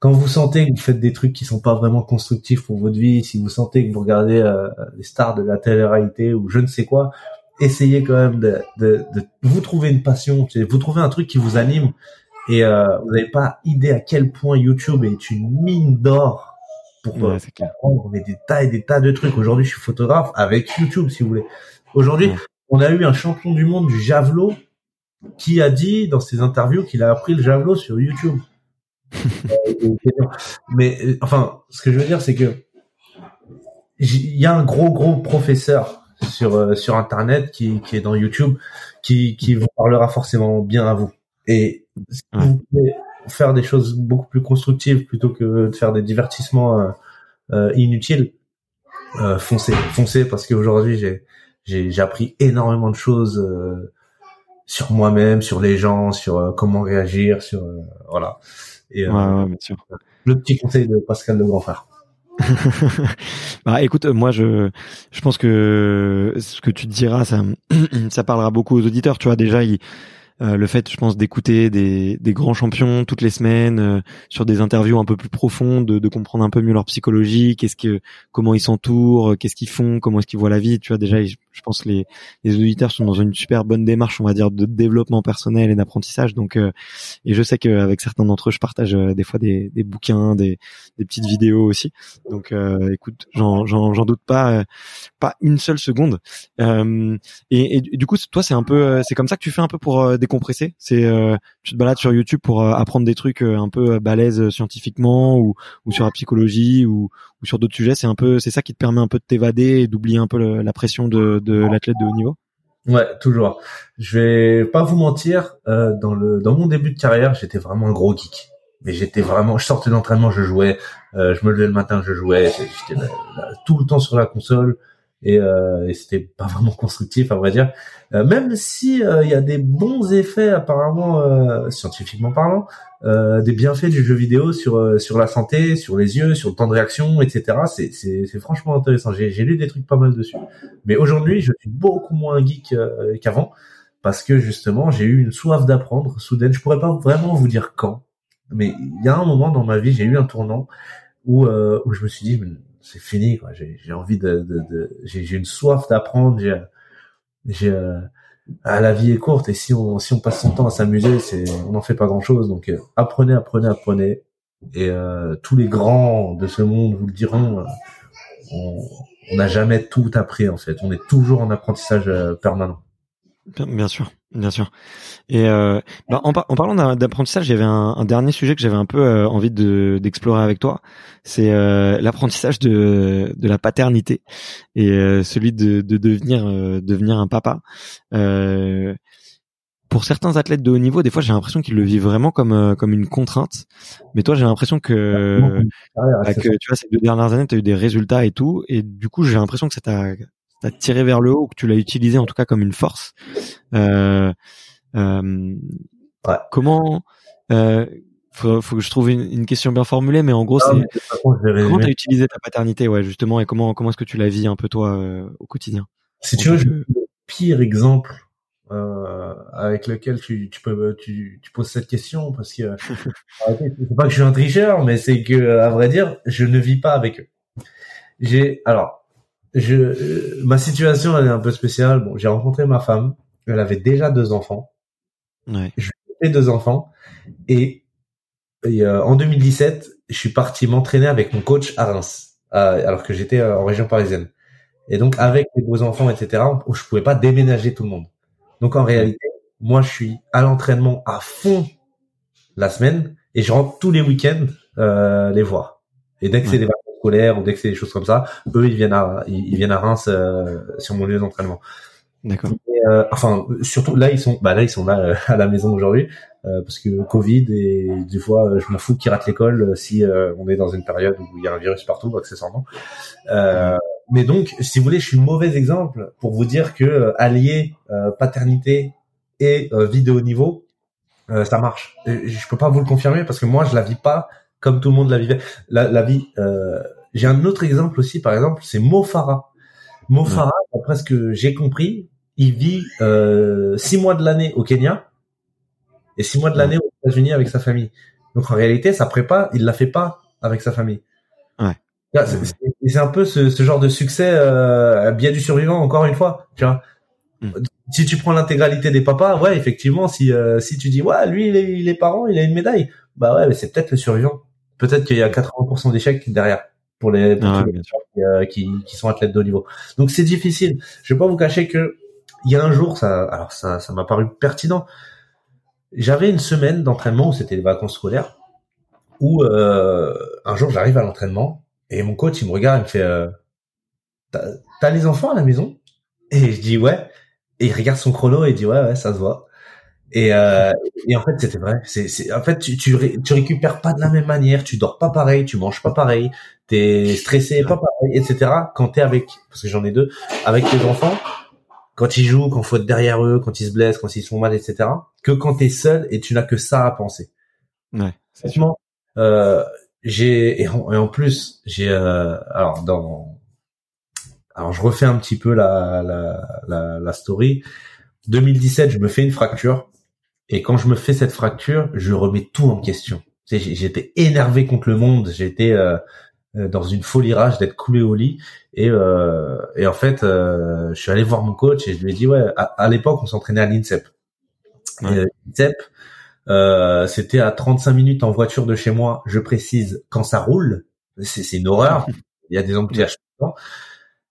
quand vous sentez que vous faites des trucs qui sont pas vraiment constructifs pour votre vie si vous sentez que vous regardez euh, les stars de la télé-réalité ou je ne sais quoi essayez quand même de, de, de vous trouver une passion vous trouvez un truc qui vous anime et euh, vous n'avez pas idée à quel point YouTube est une mine d'or pour euh, Ouais, c'est clair. apprendre mais des tas et des tas de trucs. Aujourd'hui, je suis photographe avec YouTube, si vous voulez. Aujourd'hui, Ouais. on a eu un champion du monde du javelot qui a dit dans ses interviews qu'il a appris le javelot sur YouTube. <laughs> Mais euh, enfin, ce que je veux dire, c'est que il y a un gros gros professeur sur euh, sur internet qui, qui est dans YouTube qui qui vous parlera forcément bien à vous. Et si vous pouvez faire des choses beaucoup plus constructives plutôt que de faire des divertissements euh, euh inutiles euh, foncez. Foncez parce qu'aujourd'hui j'ai j'ai j'ai appris énormément de choses sur moi-même sur les gens sur comment réagir sur voilà et ouais, bien sûr. le petit conseil de Pascal le grand frère <laughs> bah, écoute, moi je je pense que ce que tu te diras, ça <clears throat> ça parlera beaucoup aux auditeurs. Tu vois déjà, il, euh, le fait, je pense, d'écouter des, des, grands champions toutes les semaines euh, sur des interviews un peu plus profondes, de, de, comprendre un peu mieux leur psychologie, qu'est-ce que, comment ils s'entourent, euh, qu'est-ce qu'ils font, comment est-ce qu'ils voient la vie. Tu vois, déjà, je, pense que les, les auditeurs sont dans une super bonne démarche, on va dire, de développement personnel et d'apprentissage. Donc, et je sais qu'avec certains d'entre eux, je partage des fois des, des bouquins, des, des, petites vidéos aussi. Donc, écoute, j'en doute pas, pas une seule seconde. Et, et, du coup, toi, c'est un peu, c'est comme ça que tu fais un peu pour décompresser? C'est euh, tu te balades sur YouTube pour euh, apprendre des trucs euh, un peu balèzes scientifiquement ou, ou sur la psychologie ou, ou sur d'autres sujets? C'est un peu c'est ça qui te permet un peu de t'évader et d'oublier un peu la pression de l'athlète de haut niveau? Ouais, toujours. Je vais pas vous mentir, dans le dans mon début de carrière, j'étais vraiment un gros geek. Mais j'étais vraiment, je sortais d'entraînement, je jouais, je me levais le matin, je jouais, j'étais tout le temps sur la console et, euh, et c'était pas <laughs> vraiment constructif à vrai dire. Euh, même si euh, il y a des bons effets apparemment euh, scientifiquement parlant, des bienfaits du jeu vidéo sur sur la santé, sur les yeux, sur le temps de réaction, etc. C'est c'est c'est franchement intéressant. J'ai j'ai lu des trucs pas mal dessus. Mais aujourd'hui, je suis beaucoup moins geek qu'avant parce que justement, j'ai eu une soif d'apprendre soudaine. Je pourrais pas vraiment vous dire quand, mais il y a un moment dans ma vie, j'ai eu un tournant où où je me suis dit c'est fini quoi. J'ai envie de, de, de j'ai une soif d'apprendre j'ai euh, ah, la vie est courte et si on si on passe son temps à s'amuser c'est on n'en fait pas grand chose donc euh, apprenez apprenez apprenez et euh, tous les grands de ce monde vous le diront euh, on n'a jamais tout appris en fait. On est toujours en apprentissage permanent. Bien, sûr, bien sûr. Et euh, bah, en, parlant d'apprentissage, il y avait un, dernier sujet que j'avais un peu euh, envie de d'explorer avec toi. C'est euh, l'apprentissage de, de la paternité et euh, celui de, de devenir devenir un papa. pour certains athlètes de haut niveau, des fois, j'ai l'impression qu'ils le vivent vraiment comme comme une contrainte. Mais toi, j'ai l'impression que, bah, que tu vois, ces deux dernières années, tu as eu des résultats et tout, et du coup, j'ai l'impression que ça t'a t'as tiré vers le haut, que tu l'as utilisé en tout cas comme une force. Euh, euh, ouais. Comment euh, faut, faut que je trouve une, question bien formulée, mais en gros, c'est comment t'as utilisé ta paternité, ouais, justement, et comment comment est-ce que tu la vis un peu toi euh, au quotidien? Si tu veux, le pire exemple euh, avec lequel tu, tu peux tu, tu poses cette question parce que <laughs> c'est pas que je suis un tricheur, mais c'est que à vrai dire, je ne vis pas avec eux. J'ai alors je, euh, ma situation elle est un peu spéciale. Bon, j'ai rencontré ma femme. Elle avait déjà deux enfants. Ouais. J'ai deux enfants et, euh, en 2017, je suis parti m'entraîner avec mon coach à Reims, alors que j'étais euh, en région parisienne. Et donc avec les beaux enfants, etc., je pouvais pas déménager tout le monde. Donc en réalité, moi je suis à l'entraînement à fond la semaine et je rentre tous les week-ends euh, les voir. Et dès que c'est des vacances ou dès que c'est des choses comme ça, eux ils viennent à ils, viennent à Reims euh, sur mon lieu d'entraînement. D'accord. Euh, enfin surtout là ils sont bah là ils sont là euh, à la maison aujourd'hui parce que Covid et des fois je m'en fous qu'ils ratent l'école si on est dans une période où il y a un virus partout accessoirement. mais donc si vous voulez je suis le mauvais exemple pour vous dire que allier paternité et vie de haut niveau ça marche. je peux pas vous le confirmer parce que moi je la vis pas comme tout le monde la vivait. La, la vie. Euh, j'ai un autre exemple aussi, par exemple, c'est Mofara. Mofara, d'après ce que j'ai compris, il vit euh, six mois de l'année au Kenya et six mois de l'année aux États-Unis avec sa famille. Donc en réalité, sa prépa, il la fait pas avec sa famille. Ouais. C'est un peu ce, ce, genre de succès euh, bien du survivant, encore une fois. Tu vois. Mm. Si tu prends l'intégralité des papas, ouais, effectivement, si euh, si tu dis ouais, lui il est, il est parent, il a une médaille, bah ouais, mais c'est peut-être le survivant peut-être qu'il y a 80% d'échecs derrière pour les, pour ah, euh, qui, qui, sont athlètes de haut niveau. Donc c'est difficile. Je vais pas vous cacher que il y a un jour, ça, alors ça, ça m'a paru pertinent. J'avais une semaine d'entraînement où c'était les vacances scolaires, où euh, un jour j'arrive à l'entraînement et mon coach il me regarde, il me fait euh, "T'as les enfants à la maison? Et je dis ouais. Et il regarde son chrono et il dit ouais ouais ça se voit. Et, euh, et en fait, c'était vrai. C'est, en fait, tu, tu, ré- tu récupères pas de la même manière, tu dors pas pareil, tu manges pas pareil, t'es stressé pas pareil, etc. Quand t'es avec, parce que j'en ai deux, avec tes enfants, quand ils jouent, quand faut être derrière eux, quand ils se blessent, quand ils sont mal, etc. Que quand t'es seul et tu n'as que ça à penser. Ouais. c'est sûr. Euh, j'ai et en, et en plus j'ai euh, alors dans alors je refais un petit peu la la la, la story. 2017, je me fais une fracture et quand je me fais cette fracture, je remets tout en question. J'étais énervé contre le monde, j'étais euh, euh, dans une folie rage d'être coulé au lit et euh, et en fait, euh, je suis allé voir mon coach et je lui ai dit ouais, à, à l'époque on s'entraînait à l'INSEP. Ouais. euh, l'INSEP, euh, c'était à 35 minutes en voiture de chez moi. Je précise quand ça roule, c'est une horreur. <laughs> Il y a des embouteillages. temps.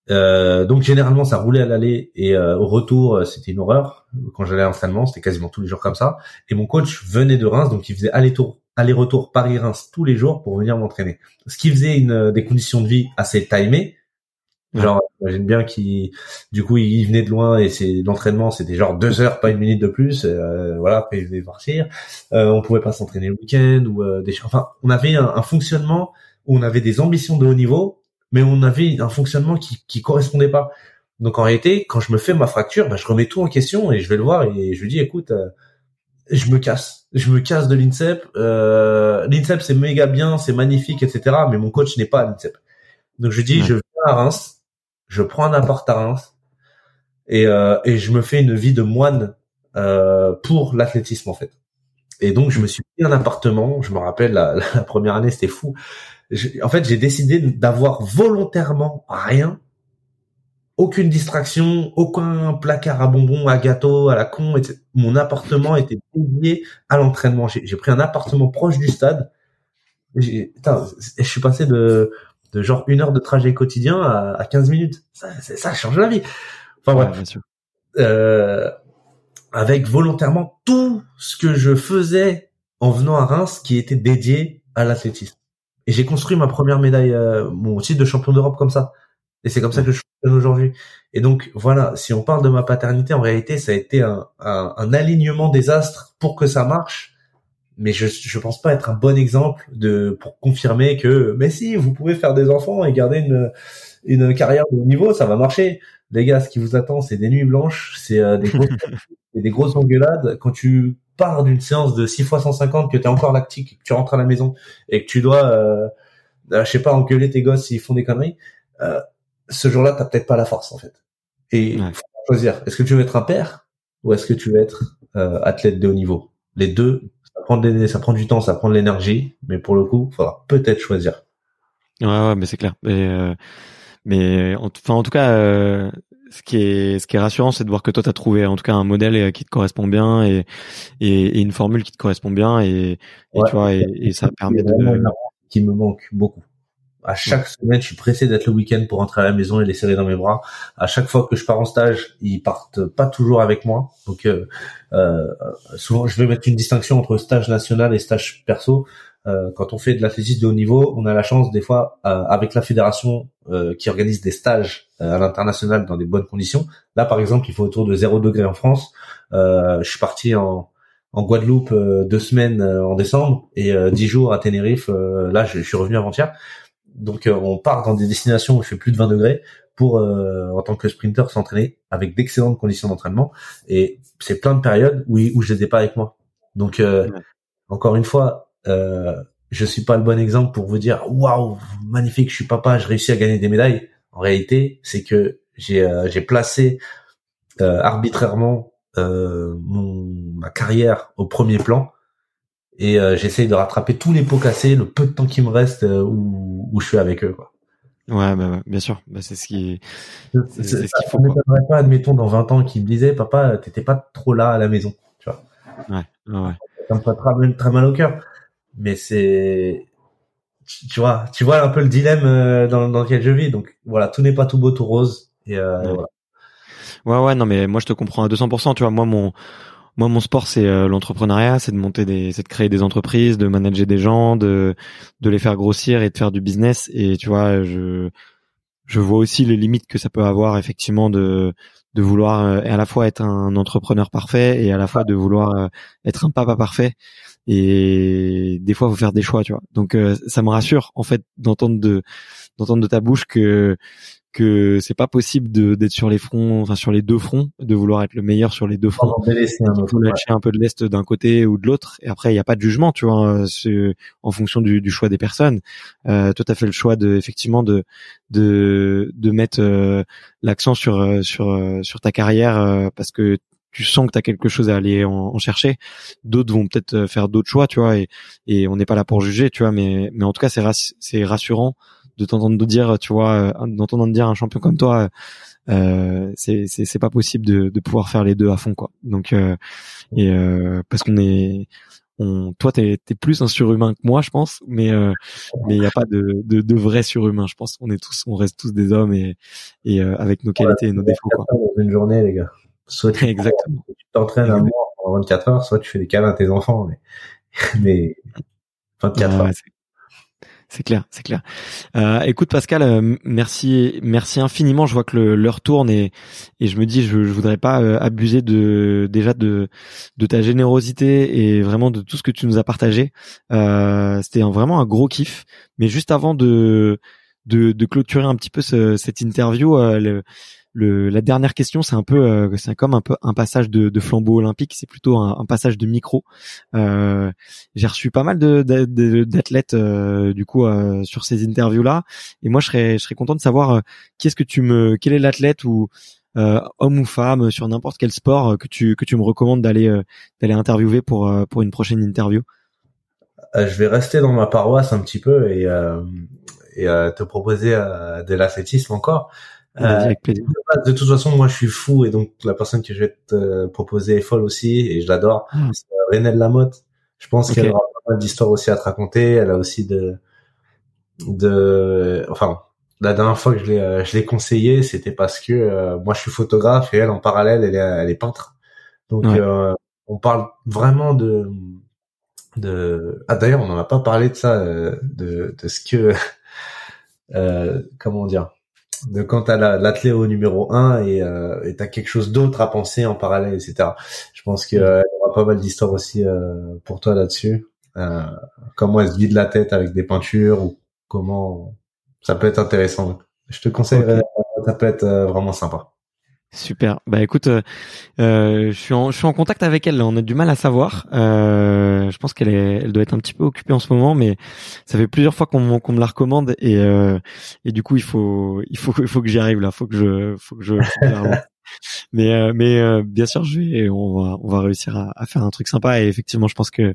Euh, donc généralement ça roulait à l'aller et euh, au retour euh, c'était une horreur. Quand j'allais à l'entraînement, c'était quasiment tous les jours comme ça. Et mon coach venait de Reims, donc il faisait aller-retour, aller-retour Paris-Reims tous les jours pour venir m'entraîner. Ce qui faisait une euh, des conditions de vie assez timées. Genre, j'imagine bien qu'il, du coup, il venait de loin et c'est l'entraînement, c'était genre deux heures, pas une minute de plus. Euh, voilà, après il venait partir. Euh, on pouvait pas s'entraîner le week-end ou euh, des. Enfin, on avait un, un fonctionnement où on avait des ambitions de haut niveau, mais on avait un fonctionnement qui qui correspondait pas. Donc en réalité, quand je me fais ma fracture, bah, je remets tout en question et je vais le voir et je lui dis, écoute, euh, je me casse, je me casse de l'INSEP. Euh, L'INSEP c'est méga bien, c'est magnifique, etc. Mais mon coach n'est pas à l'INSEP. Donc je dis, Ouais. je viens à Reims, je prends un appart à Reims et, euh, et je me fais une vie de moine euh, pour l'athlétisme en fait. Et donc je me suis pris un appartement. Je me rappelle la, <laughs> la première année, c'était fou. En fait, j'ai décidé d'avoir volontairement rien, aucune distraction, aucun placard à bonbons, à gâteaux, à la con. etc. Mon appartement était dédié à l'entraînement. J'ai pris un appartement proche du stade. Putain, je suis passé de, de genre une heure de trajet quotidien à, à 15 minutes. Ça, ça change la vie. Enfin Ouais, bref euh, avec volontairement tout ce que je faisais en venant à Reims qui était dédié à l'athlétisme. Et j'ai construit ma première médaille, euh, mon titre de champion d'Europe comme ça. Et c'est comme ça que je suis champion aujourd'hui. Et donc voilà, si on parle de ma paternité, en réalité, ça a été un, un, un alignement des astres pour que ça marche. Mais je je pense pas être un bon exemple de pour confirmer que mais si vous pouvez faire des enfants et garder une une carrière de haut niveau, ça va marcher les gars, ce qui vous attend, c'est des nuits blanches, c'est euh, des, grosses, <laughs> et des grosses engueulades. Quand tu pars d'une séance de 6 fois 150, que tu es encore lactique, que tu rentres à la maison et que tu dois, euh, euh, je sais pas, engueuler tes gosses s'ils font des conneries, euh, ce jour-là, t'as peut-être pas la force en fait. Et Ouais. faut choisir. Est-ce que tu veux être un père ou est-ce que tu veux être euh, athlète de haut niveau? Les deux, ça prend, des- ça prend du temps, ça prend de l'énergie, mais pour le coup, faudra peut-être choisir. Ouais, ouais, mais c'est clair. Mais, euh, mais en, enfin, en tout cas, euh, ce qui est, ce qui est rassurant, c'est de voir que toi, tu as trouvé en tout cas un modèle euh, qui te correspond bien et, et, et une formule qui te correspond bien et, et Ouais. tu vois, et, et ça permet de. qui me manque beaucoup. À chaque semaine, je suis pressé d'être le week-end pour rentrer à la maison et les serrer dans mes bras. À chaque fois que je pars en stage, ils partent pas toujours avec moi. Donc euh, euh, souvent, je vais mettre une distinction entre stage national et stage perso. Euh, quand on fait de l'athlétisme de haut niveau, on a la chance des fois euh, avec la fédération euh, qui organise des stages euh, à l'international dans des bonnes conditions. Là, par exemple, il faut autour de 0 degré en France. Euh, je suis parti en en Guadeloupe euh, deux semaines euh, en décembre et euh, dix jours à Tenerife. euh, là, je, suis revenu avant-hier. Donc, euh, on part dans des destinations où il fait plus de 20 degrés pour, euh, en tant que sprinter, s'entraîner avec d'excellentes conditions d'entraînement. Et c'est plein de périodes où, où je ai pas avec moi. Donc, euh, Ouais. encore une fois, euh, je suis pas le bon exemple pour vous dire waouh magnifique, je suis papa, je réussis à gagner des médailles. En réalité, c'est que j'ai euh, j'ai placé euh, arbitrairement euh, mon, ma carrière au premier plan et euh, j'essaye de rattraper tous les pots cassés, le peu de temps qui me reste euh, où, où je suis avec eux. Quoi. Ouais, bah, bien sûr. Bah, c'est ce qui. C'est- ce qu'il faut, m'étonnerait pas, admettons, dans 20 ans, qu'ils me disaient, papa, t'étais pas trop là à la maison. Tu vois, Ouais, ouais, ça me ferait très, très mal au cœur. Mais c'est, tu vois, tu vois un peu le dilemme euh, dans, dans lequel je vis. Donc voilà, tout n'est pas tout beau, tout rose. Et euh, Ouais. voilà. Ouais, ouais, non, mais moi je te comprends à 200%. Tu vois, moi mon moi mon sport c'est euh, l'entrepreneuriat, c'est de monter des, c'est de créer des entreprises, de manager des gens, de de les faire grossir et de faire du business. Et tu vois, je je vois aussi les limites que ça peut avoir effectivement de de vouloir euh, à la fois être un entrepreneur parfait et à la fois de vouloir euh, être un papa parfait et des fois faut faire des choix tu vois donc ça me rassure en fait d'entendre de d'entendre de ta bouche que que c'est pas possible de d'être sur les fronts, enfin sur les deux fronts, de vouloir être le meilleur sur les deux fronts. Il faut lâcher un peu de l'est d'un côté ou de l'autre. Et après, il n'y a pas de jugement, tu vois, en fonction du, du, choix des personnes. Euh, toi, t'as fait le choix de effectivement de de de mettre euh, l'accent sur euh, sur euh, sur ta carrière parce que tu sens que tu as quelque chose à aller en, en chercher. D'autres vont peut-être faire d'autres choix, tu vois, et, et on n'est pas là pour juger, tu vois, mais mais en tout cas, c'est c'est rassurant de t'entendre dire, tu vois, euh, d'entendre dire un champion comme toi, euh, c'est c'est pas possible de, de pouvoir faire les deux à fond quoi. Donc euh, et euh, parce qu'on est on, toi t'es es plus un surhumain que moi je pense mais euh, mais il n'y a pas de, de, de vrai surhumain je pense on est tous on reste tous des hommes et et euh, avec nos qualités et nos défauts quoi une journée les gars soit tu <laughs> exactement t'entraînes un mois pendant 24 heures soit tu fais des câlins à tes enfants mais <laughs> mais 24 heures c'est clair, c'est clair. Euh, écoute Pascal, euh, merci, merci infiniment. Je vois que l'heure tourne et, et je me dis, je, je voudrais pas euh, abuser de déjà de de ta générosité et vraiment de tout ce que tu nous as partagé. Euh, C'était vraiment un gros kiff. Mais juste avant de de, de clôturer un petit peu ce, cette interview, euh, le, le, la dernière question, c'est un peu, euh, c'est comme un peu un passage de, de flambeau olympique. C'est plutôt un, un, passage de micro. Euh, j'ai reçu pas mal de, d'athlètes euh, du coup euh, sur ces interviews là, et moi je serais, je serais content de savoir qu'est-ce que tu me, quel est l'athlète ou homme ou femme sur n'importe quel sport que tu que tu me recommandes d'aller d'aller interviewer pour pour une prochaine interview? je vais rester dans ma paroisse un petit peu et et te proposer de l'athlétisme encore. Euh, de toute façon, moi, je suis fou et donc la personne que je vais te proposer est folle aussi et je l'adore. Ah. C'est Renelle Lamotte. Je pense qu'elle aura pas mal d'histoires aussi à te raconter. Elle a aussi de, de, enfin, la dernière fois que je l'ai, euh, je l'ai conseillé, c'était parce que euh, moi, je suis photographe et elle, en parallèle, elle est, elle est peintre. Donc, on parle vraiment de, de. Ah d'ailleurs, on n'en a pas parlé de ça, de, de ce que, <laughs> comment dire? De quand t'as l'athlète au numéro 1 et euh, t'as quelque chose d'autre à penser en parallèle, etc. Je pense qu'il euh, y aura pas mal d'histoires aussi euh, pour toi là-dessus. Euh, comment elle se vide la tête avec des peintures ou comment ça peut être intéressant. Je te conseille, ça peut être euh, vraiment sympa. Super. Bah écoute, euh, euh, je suis en je suis en contact avec elle. Là. On a du mal à savoir. Euh, je pense qu'elle est elle doit être un petit peu occupée en ce moment, mais ça fait plusieurs fois qu'on qu'on me la recommande et euh, et du coup il faut il faut il faut que j'y arrive là. Faut que je faut que je. <laughs> mais euh, mais euh, bien sûr je vais on va on va réussir à, à, faire un truc sympa et effectivement je pense que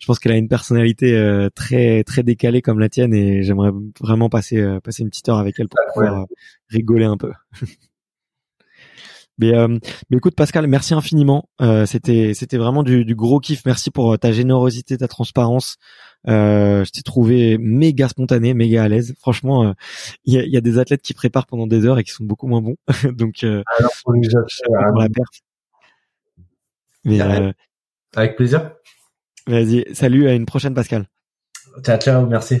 je pense qu'elle a une personnalité très très décalée comme la tienne et j'aimerais vraiment passer passer une petite heure avec elle pour pouvoir rigoler un peu. <laughs> Mais, euh, mais écoute Pascal, merci infiniment. Euh, c'était c'était vraiment du, du, gros kiff. Merci pour euh, ta générosité, ta transparence. Euh, je t'ai trouvé méga spontané, méga à l'aise. Franchement, il y, a, y, a, des athlètes qui préparent pendant des heures et qui sont beaucoup moins bons. <laughs> Donc, Alors, pour, la perte. Mais, avec plaisir. Vas-y, salut, à une prochaine Pascal. Ciao, ciao, merci.